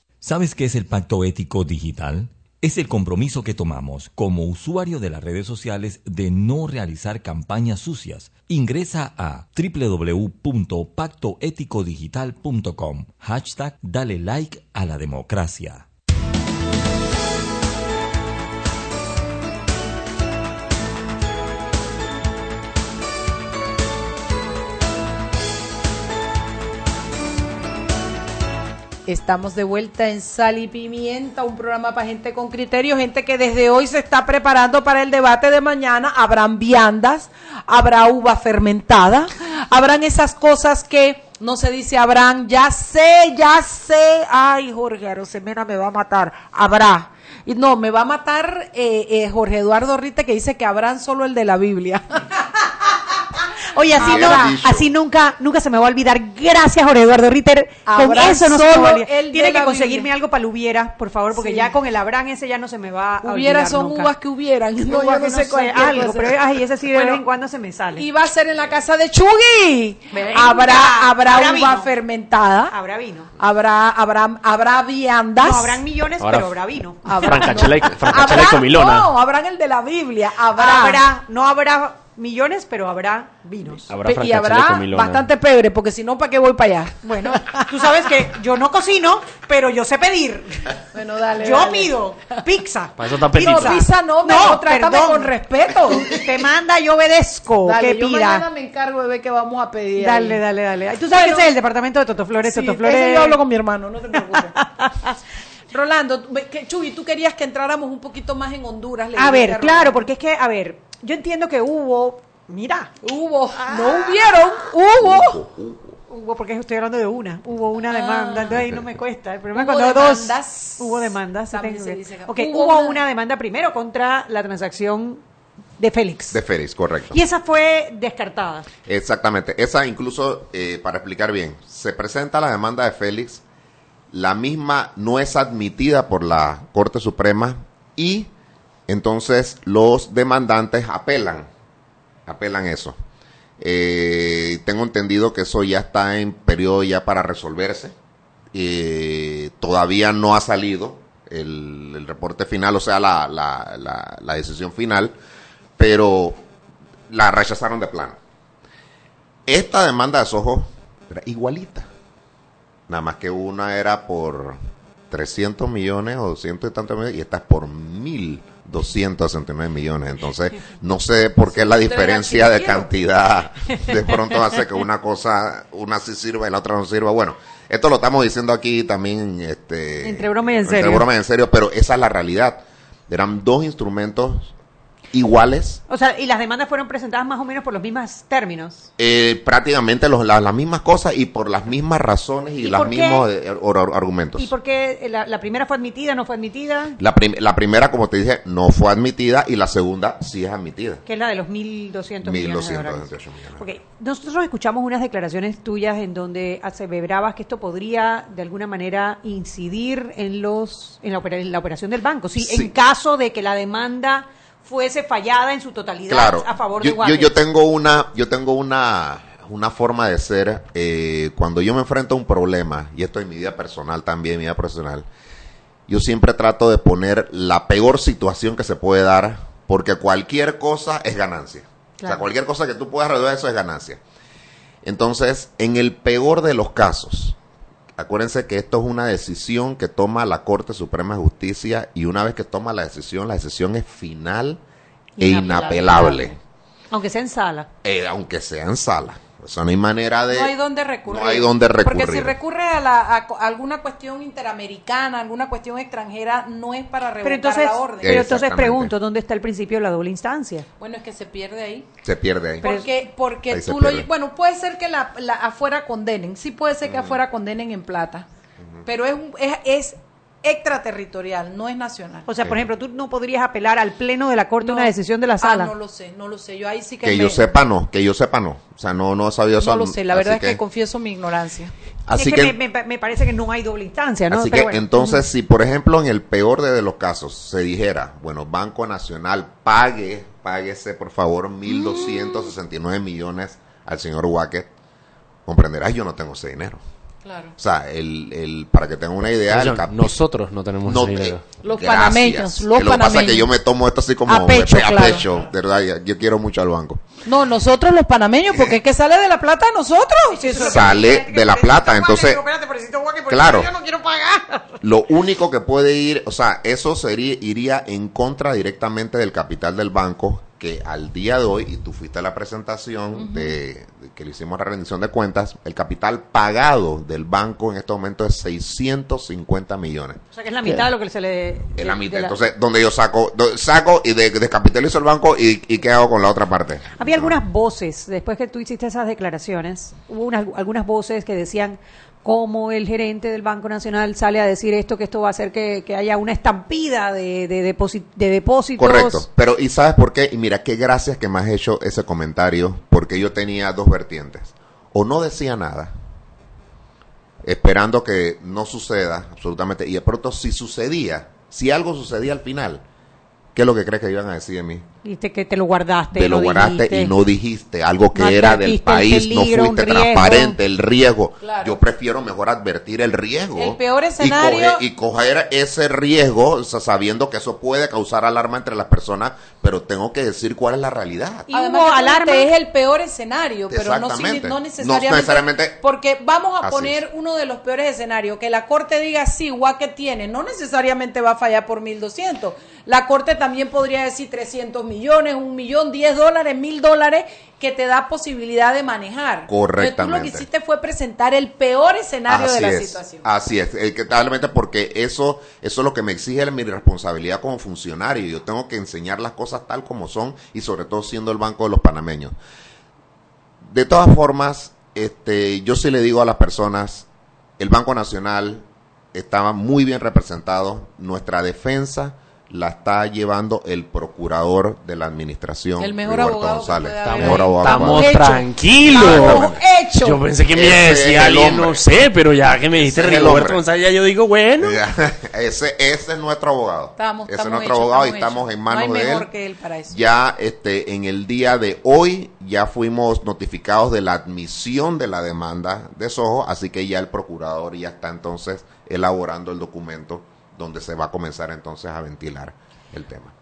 ¿Sabes qué es el pacto ético digital? Es el compromiso que tomamos como usuario de las redes sociales de no realizar campañas sucias. Ingresa a www.pactoeticodigital.com. Hashtag Dale like a la democracia. Estamos de vuelta en Sal y Pimienta, un programa para gente con criterio, gente que desde hoy se está preparando para el debate de mañana. Habrán viandas, habrá uva fermentada, habrán esas cosas que no se dice habrán, ya sé, ya sé. Ay, Jorge Arosemena me va a matar. Habrá. Y no, me va a matar eh, eh, Jorge Eduardo Rite que dice que habrán solo el de la Biblia. Oye, así, no, así nunca, nunca se me va a olvidar. Gracias, Jorge Eduardo Ritter. Con Habrá eso no se me va a solo olvidar. el de Tiene que la conseguirme Biblia. algo para el hubiera, por favor, porque Sí. ya con el Abraham ese ya no se me va a olvidar Hubiera son nunca. uvas que hubieran. No, Uvas yo no que sé cualquier algo, pero ay, ese sí de Bueno, vez en cuando se me sale. Y va a ser en la casa de Chugui. Venga. Habrá, habrá, Habrá uva vino. fermentada. Habrá vino. Habrá, habrá, habrá viandas. No, habrán millones, Ahora- pero habrá vino. Habrá- Francachela y, no. francachela y Habrá- comilona. No, habrán el de la Biblia. Habrá. Habrá, no habrá millones, pero habrá vinos. Habrá Pe- y habrá bastante pebre, porque si no, ¿para qué voy para allá? Bueno, tú sabes que yo no cocino, pero yo sé pedir. Bueno, dale. Yo dale. pido pizza. Para eso está No, petita. pizza no, me No, trátame perdón. con respeto. Te manda, yo obedezco. Dale, que yo mañana pida. me encargo de ver qué vamos a pedir. Dale, ahí. dale, dale. Tú sabes Bueno. que ese es el departamento de Toto Flores. Sí, Toto ese Flores. yo hablo con mi hermano, no te preocupes. Rolando, Chuy, tú querías que entráramos un poquito más en Honduras. le A ver, a claro, porque es que, a ver, yo entiendo que hubo, mira, Hubo, no hubieron, hubo. hubo, porque estoy hablando de una, hubo una demanda, entonces ahí no me cuesta. El problema es Hubo cuando dos, demandas. hubo demandas. tengo se que- dice que- Ok, hubo hubo una- una demanda primero contra la transacción de Félix. De Félix, correcto. Y esa fue descartada. Exactamente. Esa incluso, eh, para explicar bien, se presenta la demanda de Félix, la misma no es admitida por la Corte Suprema y entonces los demandantes apelan, apelan eso. Eh, tengo entendido que eso ya está en periodo ya para resolverse. Eh, todavía no ha salido el, reporte final, o sea, la, decisión final, pero la rechazaron de plano. Esta demanda de Soho era igualita. Nada más que una era por 300 millones o 200 y tantos millones y esta es por 1.269 millones. Entonces, no sé por qué la diferencia de cantidad de pronto hace que una cosa, una sí sirva y la otra no sirva. Bueno, esto lo estamos diciendo aquí también. Este, Entre broma y en entre serio. broma y en serio, pero esa es la realidad. Eran dos instrumentos iguales O sea, y las demandas fueron presentadas más o menos por los mismos términos. eh, prácticamente los, la- las mismas cosas y por las mismas razones y, ¿Y los mismos eh, or- or- argumentos. ¿Y por qué la, la primera fue admitida, no fue admitida? La, prim- la primera, como te dije, no fue admitida y la segunda sí es admitida. Que es la de los 1.200 millones de dólares. 1.228 millones. Ok, nosotros escuchamos unas declaraciones tuyas en donde aseverabas que esto podría de alguna manera incidir en los en la, opera- en la operación del banco. Sí, Sí. en caso de que la demanda fuese fallada en su totalidad Claro, a favor yo, de yo, Wacker. yo tengo una, yo tengo una, una forma de ser, eh, cuando yo me enfrento a un problema, y esto en mi vida personal también, mi vida profesional, yo siempre trato de poner la peor situación que se puede dar, porque cualquier cosa es ganancia. O sea, cualquier cosa que tú puedas resolver, eso es ganancia. Entonces, en el peor de los casos, acuérdense que esto es una decisión que toma la Corte Suprema de Justicia y una vez que toma la decisión, la decisión es final e inapelable, Aunque sea en sala. eh, aunque sea en sala. Eso no hay manera de... no hay donde recurrir. no hay dónde Porque si recurrir. recurre a, la, a alguna cuestión interamericana, alguna cuestión extranjera, no es para revocar Pero entonces, la orden. pero entonces pregunto, ¿dónde está el principio de la doble instancia? Bueno, es que se pierde ahí. Se pierde ahí. Porque, porque Ahí tú lo... Bueno, puede ser que la, la afuera condenen. Sí puede ser que Mm. afuera condenen en plata. Pero es, un- es, es extraterritorial, no es nacional. O sea, por ejemplo, tú no podrías apelar al pleno de la Corte una decisión de la Ah, sala. no lo sé, no lo sé. Yo ahí sí que, Que me- yo sepa no, que yo sepa no. O sea, no, no he sabido eso. no lo sé. La verdad es que confieso mi ignorancia. Así es que, que- me, me- me parece que no hay doble instancia, ¿no? Así Pero que bueno. entonces, si por ejemplo en el peor de los casos se dijera, bueno, Banco Nacional pague, páguese por favor 1.269 millones al señor Wacker, comprenderás, yo no tengo ese dinero. Claro. O sea, el, el, para que tengan una idea, capi- nosotros no tenemos No dinero. Los Gracias. panameños, los Que lo que pasa es que panameños. yo me tomo esto así como A pecho, a claro. pecho, de verdad, yo quiero mucho al banco. No, nosotros los panameños, porque es que sale de la plata de nosotros. Sale de la plata, entonces, claro, Yo no quiero pagar. Lo único que puede ir, o sea, eso sería, iría en contra directamente del capital del banco, que al día de hoy, y tú fuiste a la presentación de, de que le hicimos la rendición de cuentas, el capital pagado del banco en este momento es 650 millones. O sea, que es la mitad de lo que se le... Es la mitad. la- Entonces, donde yo saco, saco y de- descapitalizo el banco y, y qué hago con la otra parte. Había algunas voces, después que tú hiciste esas declaraciones, hubo unas, algunas voces que decían cómo el gerente del Banco Nacional sale a decir esto, que esto va a hacer que, que haya una estampida de, de, de depósitos. Correcto. Pero, ¿y sabes por qué? Y mira, qué gracias que me has hecho ese comentario, porque yo tenía dos vertientes. O no decía nada, esperando que no suceda absolutamente, y de pronto si sucedía, si algo sucedía al final, ¿qué es lo que crees que iban a decir de mí? Dijiste que te lo guardaste. Te lo no guardaste dijiste. y no dijiste algo que No era del país, no peligro, fuiste transparente, el riesgo. Claro. Yo prefiero mejor advertir el riesgo. El peor y escenario- coger, y coger ese riesgo, o sea, sabiendo que eso puede causar alarma entre las personas, pero tengo que decir cuál es la realidad. Y Además, hubo alarma. es el peor escenario, pero no, no necesariamente, Porque vamos a poner uno de los peores escenarios, que la Corte diga sí, que tiene, no necesariamente va a fallar por 1.200. La Corte también podría decir 300 millones, un millón, 10 dólares, mil dólares, que te da posibilidad de manejar. Pero tú lo que Correctamente. hiciste fue presentar el peor escenario de Así la es, situación. Así es, eh, porque eso, eso es lo que me exige mi responsabilidad como funcionario. Yo tengo que enseñar las cosas tal como son y sobre todo siendo el Banco de los Panameños. De todas formas, este, yo sí le digo a las personas, el Banco Nacional estaba muy bien representado, nuestra defensa la está llevando el procurador de la administración, El mejor Roberto abogado González. haber Mejor abogado Estamos tranquilos. Estamos hechos. Yo pensé que me es decía el alguien, no sé, pero ya que me dijiste Roberto. González, ya yo digo, bueno. ese, ese es nuestro abogado. Estamos- ese estamos es nuestro hechos, abogado y estamos estamos hechos. en No manos hay de mejor él. que él para eso. Ya este, en el día de hoy ya fuimos notificados de la admisión de la demanda de Soho, así que ya el procurador ya está entonces elaborando el documento donde se va a comenzar entonces a ventilar el tema.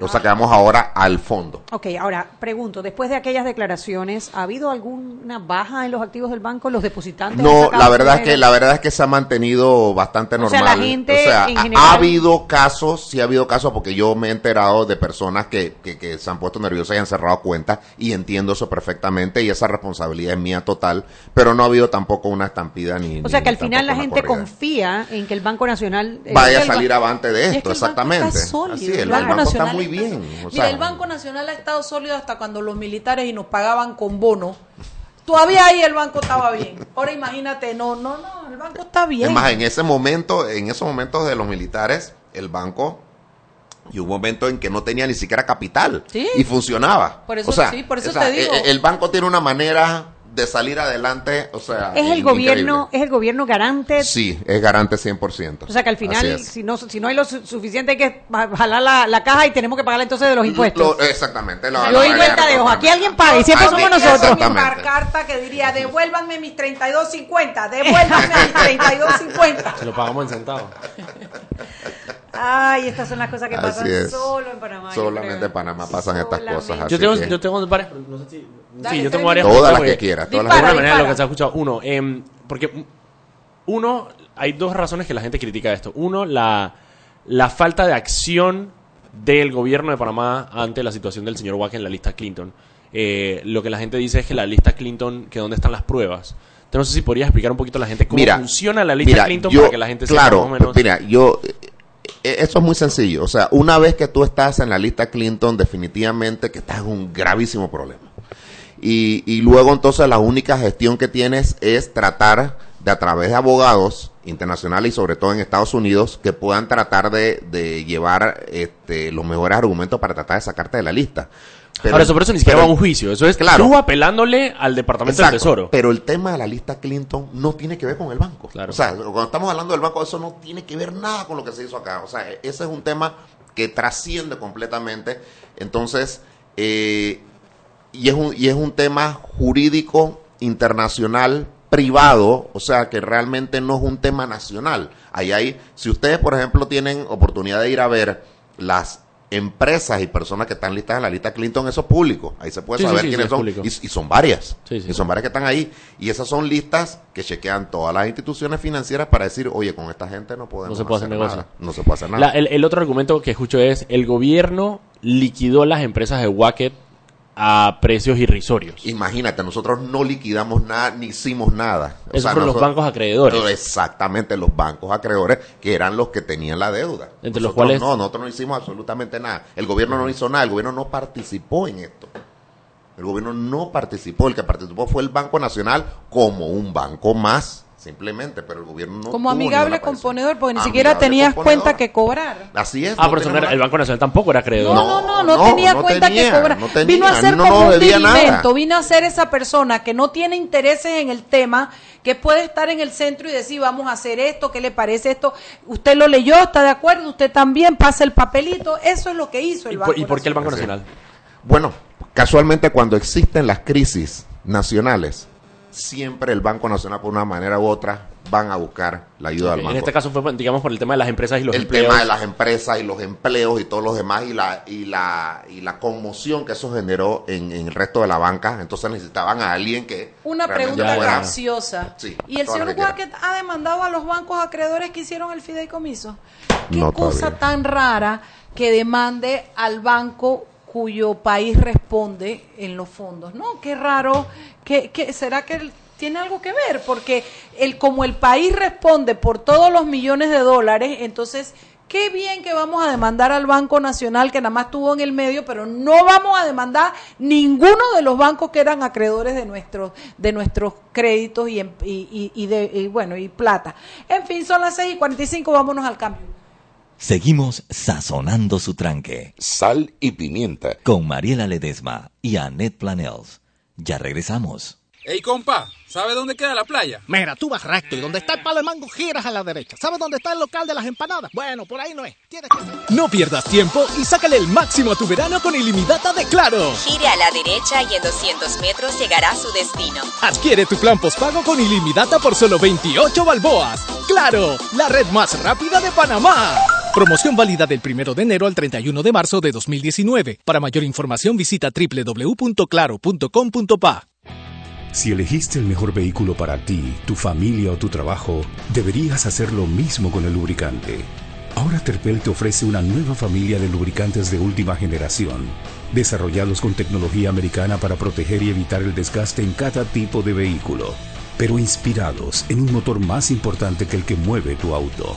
O sea que vamos ahora al fondo. Ok, ahora pregunto, después de aquellas declaraciones, ¿ha habido alguna baja en los activos del banco? ¿Los depositantes? No, la verdad es que la verdad es que se ha mantenido bastante O sea, normal. la gente O sea, en ha- general- ha habido casos, sí ha habido casos porque yo me he enterado de personas que, que, que se han puesto nerviosas y han cerrado cuentas y entiendo eso perfectamente y esa responsabilidad es mía total, pero no ha habido tampoco una estampida ni O sea, ni- que al final la gente corrida. confía en que el Banco Nacional... eh, vaya a salir avante de Y es esto, el banco exactamente. está sólido, Así es, el el, Banco banco está Nacional muy bien. o Mira, sea, el Banco Nacional ha estado sólido hasta cuando los militares y nos pagaban con bono. Todavía ahí el banco estaba bien. Ahora imagínate, no, no, no, el banco está bien. Es más, en ese momento, en esos momentos de los militares, el banco y un momento en que no tenía ni siquiera capital Sí. y funcionaba. Por eso- o sea, sí, por eso o sea, te digo. e- e- El, banco tiene una manera de salir adelante, o sea, Es el gobierno, es el gobierno garante. Sí, es garante 100%. O sea que al final, si no, si no hay lo su- suficiente, hay que jalar la, la caja y tenemos que pagar entonces de los impuestos. Lo- exactamente. lo- Yo lo- doy lo- cuenta de ojo. Aquí alguien paga y siempre somos nosotros. Una carta que diría, devuélvanme mis 32.50, devuélvanme mis 32.50. Se lo pagamos en centavos. Ay, estas son las cosas que pasan solo en Panamá. Solamente en Panamá pasan estas cosas. Yo así tengo, que- yo tengo varias. No sé si. Dale, sí, yo tengo varias. Todas las porque- que quieras, todas De las alguna quieras. manera lo que se ha escuchado. Uno, em, porque uno, hay dos razones que la gente critica esto. Uno, la, la falta de acción del gobierno de Panamá ante la situación del señor Wack en la lista Clinton. Eh, lo que la gente dice es que la lista Clinton, que dónde están las pruebas. Entonces, no sé si podrías explicar un poquito a la gente cómo Mira, funciona la lista mira, Clinton yo- para que la gente sepa claro, más o menos. mira, yo eh, eh, eso es muy sencillo, o sea, una vez que tú estás en la lista Clinton, definitivamente que estás en un gravísimo problema. Y, y luego entonces la única gestión que tienes es tratar de a través de abogados internacionales y sobre todo en Estados Unidos que puedan tratar de, de llevar este, los mejores argumentos para tratar de sacarte de la lista. Pero- Ahora, eso por eso ni siquiera va a un juicio. Eso es Claro. tú apelándole al Departamento Exacto, del Tesoro. Pero el tema de la lista Clinton no tiene que ver con el banco. Claro. O sea, cuando estamos hablando del banco, eso no tiene que ver nada con lo que se hizo acá. O sea, ese es un tema que trasciende completamente. Entonces, eh, y, es un, y es un tema jurídico internacional privado, o sea, que realmente no es un tema nacional. Ahí hay, si ustedes, por ejemplo, tienen oportunidad de ir a ver las empresas y personas que están listas en la lista Clinton, eso es público. Ahí se puede Sí, saber sí, sí, quiénes es son. Y, y son varias. Y son varias que están ahí. Y esas son listas que chequean todas las instituciones financieras para decir, oye, con esta gente no podemos No se puede hacer negocio. nada. No se puede hacer nada. La- el, el otro argumento que escucho es el gobierno liquidó las empresas de Wacket a precios irrisorios. Imagínate, nosotros no liquidamos nada, ni hicimos nada. O sea, fueron los bancos acreedores. Exactamente, los bancos acreedores, que eran los que tenían la deuda. Entre los cuales- No, nosotros no hicimos absolutamente nada. El gobierno no hizo nada, el gobierno no participó en esto. El gobierno no participó, el que participó fue el Banco Nacional como un banco más, simplemente, pero el gobierno no Como tuvo amigable componedor, porque ni siquiera Amigable tenías componedor. cuenta que cobrar. Así es. Ah, no pero eso no tenemos era- el Banco Nacional tampoco era acreedor. No, no, no, no, no, tenía no cuenta tenía, que cobrar. no tenía, vino a ser no como un dilimento, vino a ser esa persona que no tiene intereses en el tema, que puede estar en el centro y decir, vamos a hacer esto, ¿qué le parece esto? Usted lo leyó, está de acuerdo, usted también pasa el papelito, eso es lo que hizo el ¿Y Banco y por qué el Banco Sí. Nacional? Bueno, casualmente cuando existen las crisis nacionales, siempre el Banco Nacional por una manera u otra van a buscar la ayuda del En banco. este caso fue, digamos, por el tema de las empresas y los el empleos. tema de las empresas y los empleos y todos los demás y la y la y la conmoción que eso generó en, en el resto de la banca entonces necesitaban a alguien que Una pregunta fuera- capciosa. Sí, ¿Y el señor Wackett ha demandado a los bancos acreedores que hicieron el fideicomiso? ¿Qué No, cosa todavía. tan rara que demande al banco cuyo país responde en los fondos? ¿No? Qué raro. ¿Qué, qué- será que tiene algo que ver? Porque el, como el país responde por todos los millones de dólares, entonces... Qué bien que vamos a demandar al Banco Nacional que nada más estuvo en el medio, pero no vamos a demandar ninguno de los bancos que eran acreedores de nuestros de nuestros créditos y, y- y de y bueno y plata. En fin, son las 6 y 45, vámonos al cambio. Seguimos sazonando su tranque. Sal y pimienta. Con Mariela Ledesma y Annette Planels. Ya regresamos. Ey, compa, ¿sabe dónde queda la playa? Mira, tú vas recto y donde está el palo de mango giras a la derecha. ¿Sabes dónde está el local de las empanadas? Bueno, por ahí no es. Tienes que... No pierdas tiempo y sácale el máximo a tu verano con ilimitada de Claro. Gire a la derecha y en 200 metros llegará a su destino. Adquiere tu plan postpago con ilimitada por solo 28 balboas. Claro, la red más rápida de Panamá. Promoción válida del 1 de enero al 31 de marzo de 2019. Para mayor información visita www.claro.com.pa. Si elegiste el mejor vehículo para ti, tu familia o tu trabajo, deberías hacer lo mismo con el lubricante. Ahora Terpel te ofrece una nueva familia de lubricantes de última generación, desarrollados con tecnología americana para proteger y evitar el desgaste en cada tipo de vehículo, pero inspirados en un motor más importante que el que mueve tu auto.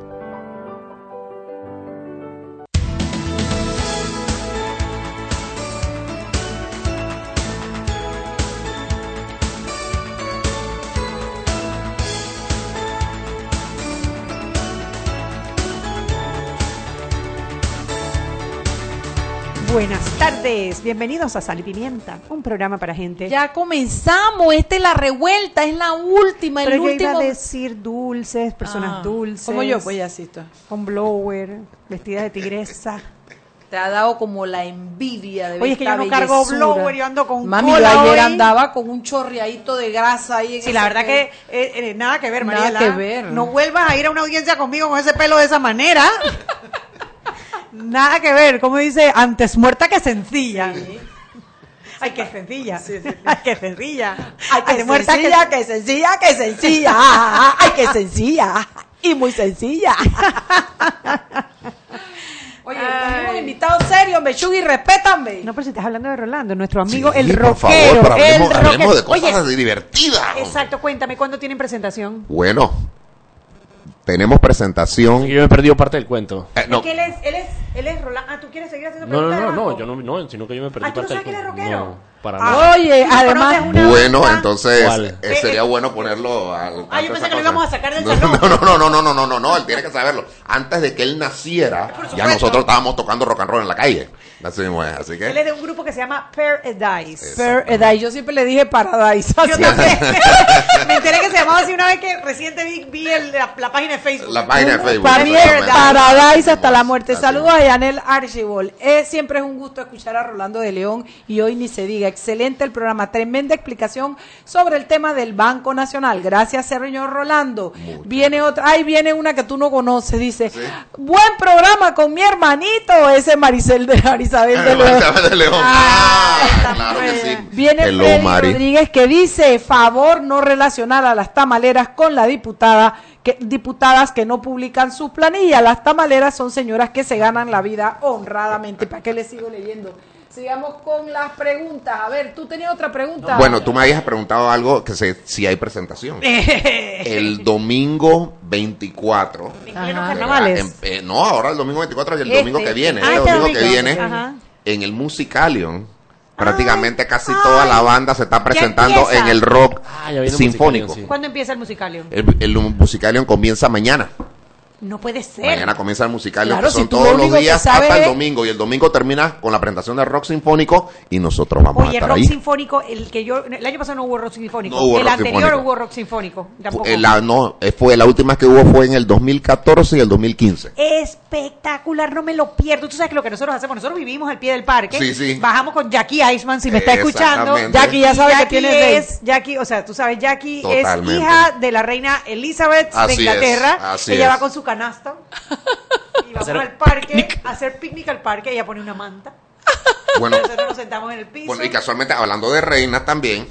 Bienvenidos a Sal y Pimienta, un programa para gente. Ya comenzamos, esta es la revuelta, es la última, Pero el yo último. iba a decir dulces, personas Ah, dulces. como yo, pues, ya tú. Con blower, vestida de tigresa. Te ha dado como la envidia de ver Oye, es que yo no cargo blower, yo ando con Mami, cola yo ayer hoy. andaba con un chorreadito de grasa ahí. en Sí, la verdad que eh, eh, nada que ver, Nada Mariela. que ver. No vuelvas a ir a una audiencia conmigo con ese pelo de esa manera. nada que ver, como dice, antes muerta que sencilla. Ay, qué sencilla. Ay, qué sencilla. Ay, qué Antes muerta sencilla, qué sencilla, qué sencilla. Ay, qué sencilla. Y muy sencilla. Oye, tenemos invitados serios, Mechugi, respétame. No, pero si estás hablando de Rolando, nuestro amigo Sí, el por favor, rockero. pero hablemos- el hablemos rockero. de cosas Oye, divertidas. Exacto, cuéntame, ¿cuándo tienen presentación? Bueno, tenemos presentación. Yo me he perdido parte del cuento. Eh, no, Es que él es, él es, él es Rolando. Ah, ¿tú quieres seguir haciendo No, no, preguntas no, no, banco? yo no, no, sino que yo me perdí Ah, ¿tú no parte del sabes que él es cuento. rockero? No, para Ah, nada. Oye, ¿Y tú además. bueno, entonces ¿Cuál? eh, sería bueno ponerlo al Ah, yo pensé que lo íbamos a sacar del salón. No, no, no, no, no, no, no, no, no, él tiene que saberlo. Antes de que él naciera, ya nosotros estábamos tocando rock and roll en la calle. Así así Él que es de un grupo que se llama Paradise. Paradise, yo siempre le dije Paradise. Yo así. también. Me enteré que se llamaba así una vez que reciente vi, vi el- la, la página de Facebook. la página de Facebook. Para mí es. Paradise hasta la muerte. Saludos a Yanel Archibald. Eh, siempre es un gusto escuchar a Rolando de León y hoy ni se diga. Excelente el programa. Tremenda explicación sobre el tema del Banco Nacional. Gracias, señor Rolando. Viene otra. Ahí viene una que tú no conoces. Dice: Buen programa con mi hermanito. Ese Maricel de Marisabel de León. Isabel de León. Ah, Ah, claro que sí. Viene Hello, Freddy Mari. Rodríguez que dice favor no relacionar a las tamaleras con la diputada que diputadas que no publican sus planillas. Las tamaleras son señoras que se ganan la vida honradamente. ¿Para qué les sigo leyendo? Sigamos con las preguntas. A ver, tú tenías otra pregunta. Bueno, tú me habías preguntado algo que sé si hay presentación. El domingo 24. En. En- eh, no, ahora el domingo 24 es el Este. domingo que viene. Ah, el este domingo que viene Ajá. en el Musicalion. Prácticamente casi toda la banda se está presentando en el rock Ah, sinfónico. Musicalion, sí. ¿Cuándo empieza el musicalio? El, el Musicalion comienza mañana. No puede ser. Mañana comienza el Musicalion, Claro, que son si tú lo todos los que días sabes hasta el domingo. Y el domingo termina con la presentación del rock sinfónico y nosotros vamos a Oye, estar rock ahí. sinfónico, el que yo, el año pasado no hubo rock sinfónico. No hubo el rock anterior sinfónico. hubo rock sinfónico. Tampoco. Eh, la, no, eh, fue, la última que hubo fue en el 2014 y el 2015. espectacular, no me lo pierdo. Tú sabes que lo que nosotros hacemos, nosotros vivimos al pie del parque, Sí, sí. bajamos con Jackie Iceman, si me está escuchando. Jackie ya sabe que Jackie tiene seis. es, Jackie, o sea, tú sabes, Jackie Totalmente. es hija de la reina Elizabeth Así de Inglaterra. es, así ella es. va con su canasta y vamos al parque a hacer picnic al parque. Ella pone una manta. Bueno, Nosotros nos sentamos en el piso. bueno, y casualmente, hablando de reinas también,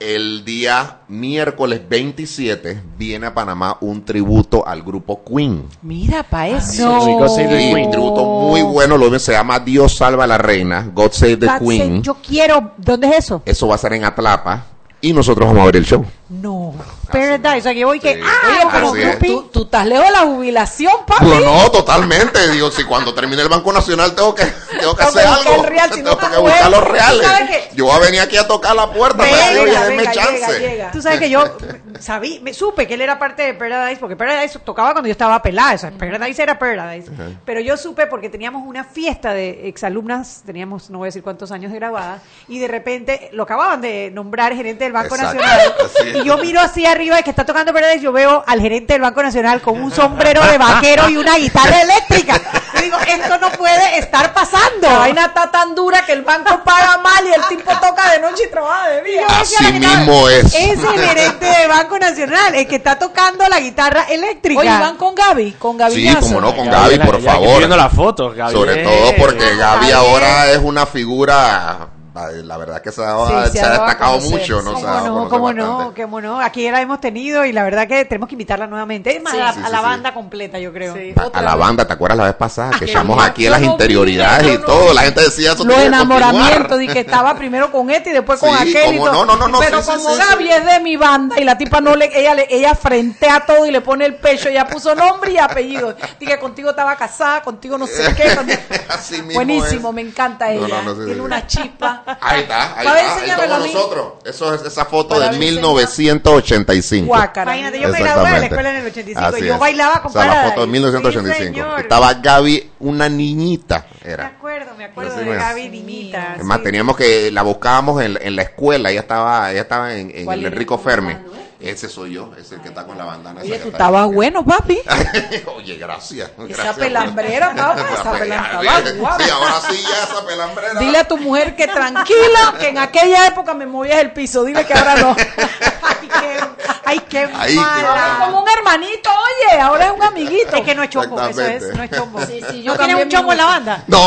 el día miércoles 27 viene a Panamá un tributo al grupo Queen. Mira, pa' eso. Sí, un tributo muy bueno, lo se llama Dios salva a la reina, God save the God save- Queen. Yo quiero. ¿Dónde es eso? Eso va a ser en Atlapa y nosotros vamos a ver el show. No. Paradise. O sea, que yo voy que. Sí. ¡Ah! Oye, pero tú, tú, estás lejos de la jubilación, papi. Pero no, totalmente. Digo, si cuando termine el Banco Nacional tengo que, tengo que hacer algo. real, si tengo no que buscar los reales. Yo voy a venir aquí a tocar la puerta. Venga, oye, venga, llega, chance. llega. Tú sabes que yo sabí, me supe que él era parte de Paradise, porque Paradise tocaba cuando yo estaba pelada, o sea, Paradise era Paradise. Pero yo supe porque teníamos una fiesta de exalumnas, teníamos no voy a decir cuántos años de graduada, y de repente lo acababan de nombrar gerente del Banco Exacto, Nacional. así es. Y yo miro así arriba de que está tocando Paradise, yo veo al gerente del Banco Nacional con un sombrero de vaquero y una guitarra eléctrica. Yo digo, esto no puede estar pasando. La vaina está tan dura que el banco paga mal y el tipo toca de noche y trabaja de día. Así mismo es. Es el gerente del Banco Nacional, el que está tocando la guitarra eléctrica. Oye, van con Gaby, con Gaby. Sí, como no, con Gaby, Gaby, por favor. viendo las fotos, Gaby. Sobre todo porque Gaby. ahora es una figura, la verdad que se ha, Sí, se se ha ha dado a destacado conocer, mucho, ¿no? a ¿Cómo no? ¿Cómo no? ¿Cómo no? Aquí la hemos tenido y la verdad que tenemos que invitarla nuevamente. Es más, Sí. a, Sí, a sí, la sí. banda completa, yo creo. Sí. A, a la banda, ¿te acuerdas la vez pasada? Que qué echamos aquí las Yo no interioridades y no todo. La gente decía eso. Los que enamoramientos, y que estaba primero con este y después con aquel y todo. no, no, no, Pero como Gaby es de mi banda y la tipa no le, ella le, ella frentea todo y le pone el pecho, ella puso nombre y apellido. Dije, contigo estaba casada, contigo no sé qué. contigo- Así mismo Buenísimo, es. me encanta No, ella. no, no, sí, Tiene sí. una chispa. Ahí está, ahí está. Estamos mí. nosotros. Eso es esa foto de ver, 1985. Guácara. Imagínate, yo me gradué de la escuela en el 85 Así y yo es. bailaba con O sea, la foto de 1985. Sí. Estaba Gaby, una niñita. Me Era. acuerdo, me acuerdo Así de. Gaby niñita. Es más, sí. teníamos que, la buscábamos en, en la escuela, ella estaba, ella estaba en, en ¿Cuál el? Enrico Fermi. Ese soy yo, es el que está con la bandana. Oye, tú estabas bueno, papi. Oye, gracias. Esa pelambrera, papá, esa pelambrera. Sí, ahora sí ya esa pelambrera. Dile a tu mujer que tranquila, que en aquella época me movías el piso. Dile que ahora no. Ay, qué, ay, qué Ahí, mala. Como un hermanito, oye, ahora es un amiguito. Es que no es chombo, eso es, no es chombo. Sí, sí, ¿No yo tienes cambié un chombo en la banda? No.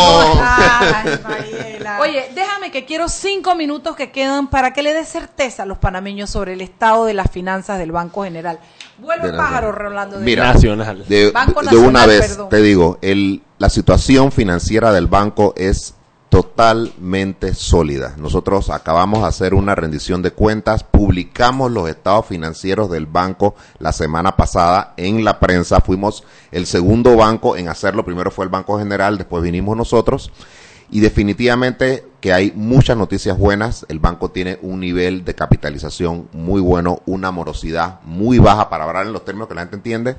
Ay, Mariela. Oye, déjame que quiero cinco minutos que quedan para que le dé certeza a los panameños sobre el estado de las finanzas del Banco General. Vuelve De pájaro. Rolando. de Mira, Nacional. de, Banco de una Nacional, vez perdón. te digo, el, la situación financiera del banco es totalmente sólida. Nosotros acabamos de hacer una rendición de cuentas, publicamos los estados financieros del banco la semana pasada en la prensa, fuimos el segundo banco en hacerlo, primero fue el Banco General, después vinimos nosotros y definitivamente que hay muchas noticias buenas. El banco tiene un nivel de capitalización muy bueno, una morosidad muy baja para hablar en los términos que la gente entiende.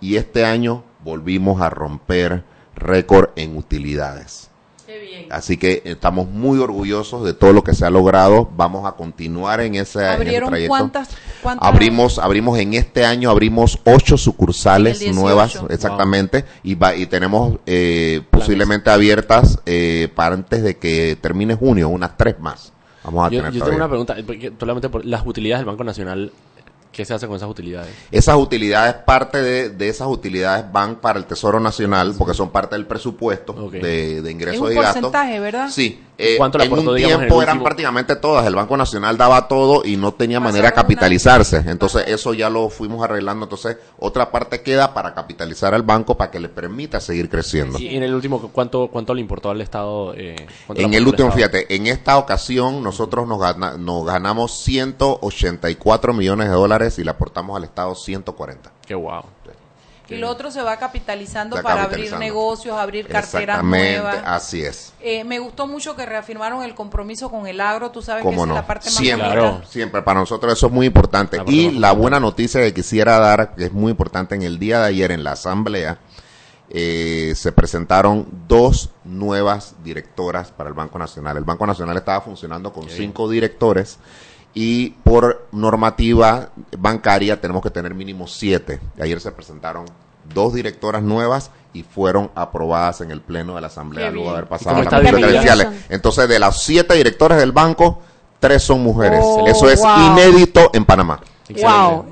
Y este año volvimos a romper récord en utilidades. Así que estamos muy orgullosos de todo lo que se ha logrado. Vamos a continuar en ese, en ese ¿Abrieron trayecto. cuántas, cuántas? Abrimos, abrimos en este año, abrimos ocho sucursales En el 18. nuevas, Wow. exactamente, y, va, y tenemos eh, posiblemente abiertas eh, para antes de que termine junio, unas tres más. Vamos a Yo, tener yo tengo todavía. una pregunta, solamente por las utilidades del Banco Nacional, ¿qué se hace con esas utilidades? Esas utilidades, parte de, de esas utilidades van para el Tesoro Nacional, porque son parte del presupuesto de, de Es ingresos un y gastos. porcentaje, ¿verdad? Sí, eh, ¿Cuánto le en aportó, un digamos, en el tiempo eran último? prácticamente todas. El Banco Nacional daba todo y no tenía manera de capitalizarse. Entonces eso ya lo fuimos arreglando. Entonces otra parte queda para capitalizar al banco para que le permita seguir creciendo. Y en el último, ¿cuánto, cuánto le importó al Estado? eh, En el último, fíjate, en esta ocasión nosotros nos, gana- nos ganamos 184 millones de dólares y le aportamos al Estado 140. Qué guau. Y lo otro se va capitalizando para capitalizando. abrir negocios, abrir carteras nuevas. así es. Eh, me gustó mucho que reafirmaron el compromiso con el agro. Tú sabes que ¿Cómo esa no? es la parte más Siempre, siempre. Para nosotros eso es muy importante. Y la buena noticia que quisiera dar, que es muy importante, en el día de ayer en la asamblea, eh, se presentaron dos nuevas directoras para el Banco Nacional. El Banco Nacional estaba funcionando con cinco directores y por normativa bancaria tenemos que tener mínimo siete. Ayer se presentaron dos directoras nuevas y fueron aprobadas en el pleno de la asamblea luego de haber ¿Y pasado cómo a la está comisión de dividida? credenciales. Entonces, de las siete directores del banco, tres son mujeres. Oh, Eso es wow. inédito en Panamá. Wow.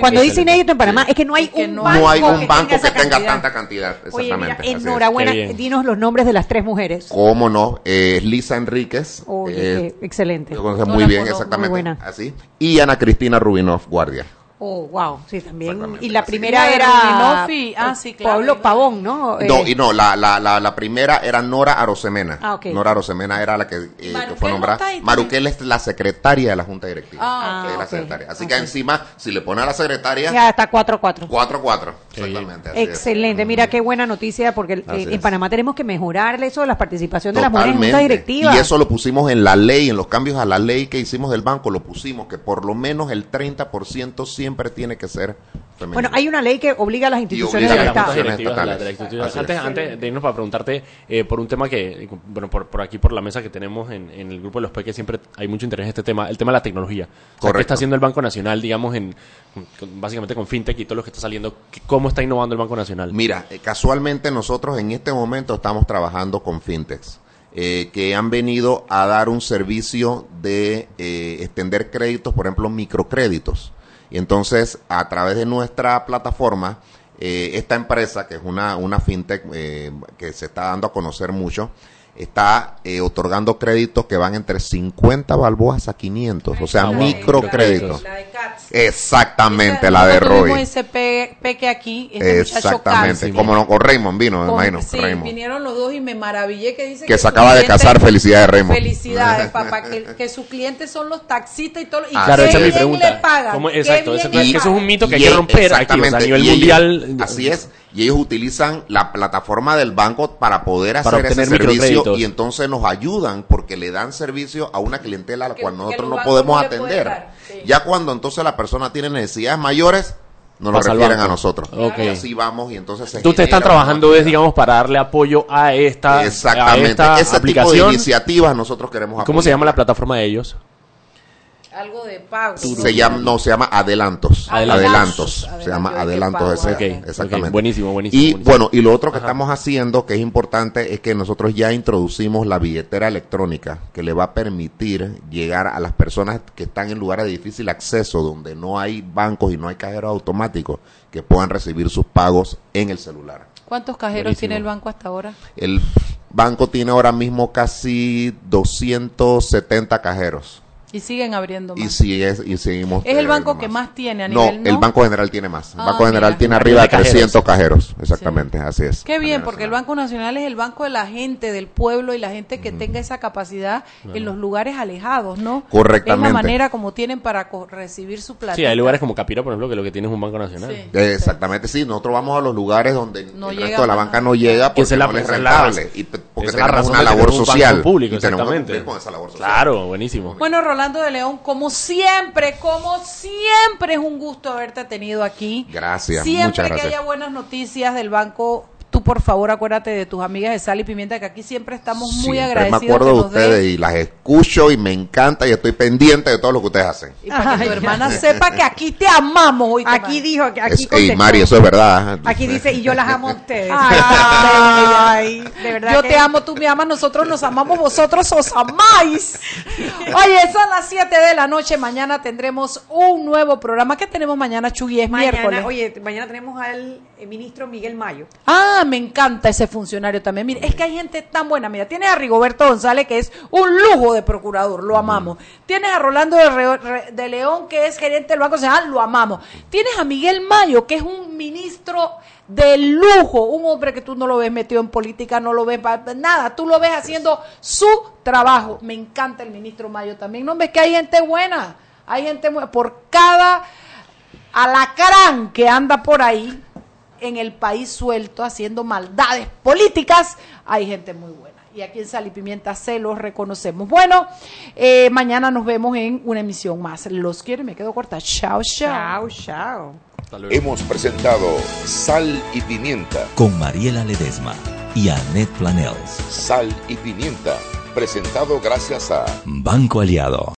Cuando dice inédito en Panamá, es que no hay un No banco, hay un que banco tenga que tenga cantidad. tanta cantidad. Oye, mira, Exactamente. así es. enhorabuena. Dinos los nombres de las tres mujeres. ¿Cómo no? Eh, Lisa Enríquez. Oye, eh, excelente. lo conoces No muy bien, exactamente. muy buena. Así. Y Ana Cristina Rubinoff, guardia. Oh, wow, sí, también. Y la primera era ah, sí, claro. Pablo Pavón, ¿no? No, Eh, y no, la, la, la, la primera era Nora Arosemena. Ah. Nora Arosemena era la que, eh, que fue no nombrada. Maruquel es la secretaria de la Junta Directiva. Ah, Es la ok. secretaria. Así que encima, si le pone a la secretaria, Ya está 4-4. 4-4. Exactamente. así es. Excelente, mira qué buena noticia porque eh, en. Panamá tenemos que mejorar eso de la participación de las mujeres en junta directiva. Y eso lo pusimos en la ley, en los cambios a la ley que hicimos del banco, lo pusimos que por lo menos el 30% siempre tiene que ser femenino. Bueno, hay una ley que obliga a las instituciones del Estado. Antes, es. antes de irnos para preguntarte eh, por un tema que, bueno, por, por aquí, por la mesa que tenemos en, en el grupo de los peques, siempre hay mucho interés en este tema, el tema de la tecnología. O sea, ¿Qué está haciendo el Banco Nacional, digamos, en con- básicamente con FinTech y todo lo que está saliendo? ¿Qué- ¿Cómo está innovando el Banco Nacional? Mira, eh, casualmente nosotros en este momento estamos trabajando con fintechs eh, que han venido a dar un servicio de eh, extender créditos, por ejemplo, microcréditos. Y entonces, a través de nuestra plataforma, eh, esta empresa, que es una, una fintech eh, que se está dando a conocer mucho, está eh, otorgando créditos que van entre 50 balboas a 500, o sea, Ah, microcréditos. De. Exactamente, la de Roy. ese pe- peque aquí, este Exactamente, como no, con Raymond vino, me imagino. sí, Raymond. vinieron los dos y me maravillé que dice Que se su acaba de cliente- casar, felicidades, Raymond. Felicidades, papá, que, que sus clientes son los taxistas y todo. Y Ah, Claro, esa es mi pregunta. le pagan. ¿Cómo- qué exacto, bien eso- le eso es un mito que hay Y que romper aquí, o sea, a nivel y ellos- mundial. así es. Y ellos utilizan la plataforma del banco para poder Para hacer ese obtener servicio y entonces nos ayudan porque le dan servicio a una clientela a la cual nosotros no podemos atender. Ya cuando entonces la persona tiene necesidades mayores, nos lo refieren a nosotros. Ok. Y así vamos y entonces se Tú te están trabajando es, digamos, para darle apoyo a esta, Exactamente. a esta Ese tipo de iniciativas nosotros queremos ¿Cómo se llama la plataforma de ellos? Algo de pago. Se llama, no, se llama Adelantos. Adelantos. Adelantos. Se llama Adelantos, Adelantos. de ese, exactamente. buenísimo, buenísimo, Y buenísimo. bueno, y lo otro que estamos haciendo, que es importante, es que nosotros ya introducimos la billetera electrónica, que le va a permitir llegar a las personas que están en lugares de difícil acceso, donde no hay bancos y no hay cajeros automáticos, que puedan recibir sus pagos en el celular. ¿Cuántos cajeros Buenísimo. tiene el banco hasta ahora? El banco tiene ahora mismo casi 270 cajeros. Y siguen abriendo más. Y, sigue, y seguimos. es el eh, banco más. que más tiene a No, nivel, ¿no? el Banco General tiene más. El Ah, Banco General mira. tiene arriba de nivel de 300 cajeros. Exactamente, así es. Qué bien, porque el. Banco Nacional es el banco de la gente, del pueblo y la gente que tenga esa capacidad en los lugares alejados, ¿no? Correctamente. Es la manera como tienen para co- recibir su plata. Sí, hay lugares como Capira, por ejemplo, que lo que tiene es un banco nacional. Sí. Eh, Exactamente, sí. Nosotros vamos a los lugares donde No el llega resto de la banca no llega Que porque la- no es rentable. Y porque Esa es la tenemos razón una labor social. público, y tenemos que exactamente. cumplir con esa labor social. Claro, buenísimo. Bueno, Rolando de León, como siempre, como siempre es un gusto haberte tenido aquí. Gracias, Siempre muchas que gracias. haya buenas noticias del banco, tú por favor acuérdate de tus amigas de Sal y Pimienta, que aquí siempre estamos muy Siempre agradecidos. me acuerdo que de ustedes y las escucho y me encanta y estoy pendiente de todo lo que ustedes hacen. Y para que tu hermana sepa que aquí te amamos. hoy Aquí dijo que aquí Es- ey, contestó. Mari, eso es verdad. Aquí dice, y yo las amo a ustedes. Ay, de verdad Yo que- te amo, tú me amas, nosotros nos amamos, vosotros os amáis. Oye, son las 7 de la noche, mañana tendremos un nuevo programa. ¿Qué tenemos mañana, Chugui? Es Mañana, miércoles. oye, mañana tenemos al eh, ministro Miguel Mayo. Ah, me encanta ese funcionario también. Mira, es que hay gente tan buena. Mira, tienes a Rigoberto González, que es un lujo de procurador, lo amamos. Tienes a Rolando de, León, que es gerente del Banco Central, lo amamos. Tienes a Miguel Mayo, que es un ministro de lujo, un hombre que tú no lo ves metido en política, no lo ves nada, tú lo ves haciendo su trabajo. Me encanta el ministro Mayo también. No ves que hay gente buena, hay gente buena. Por cada alacrán que anda por ahí en el país suelto haciendo maldades políticas, hay gente muy buena. Y aquí en Sal y Pimienta se los reconocemos. Bueno, eh, mañana nos vemos en una emisión más. Los quiero y me quedo corta. Chao, chao. Chao, chao. Hemos presentado Sal y Pimienta. Con Mariela Ledesma y Annette Planels. Sal y Pimienta. Presentado gracias a Banco Aliado.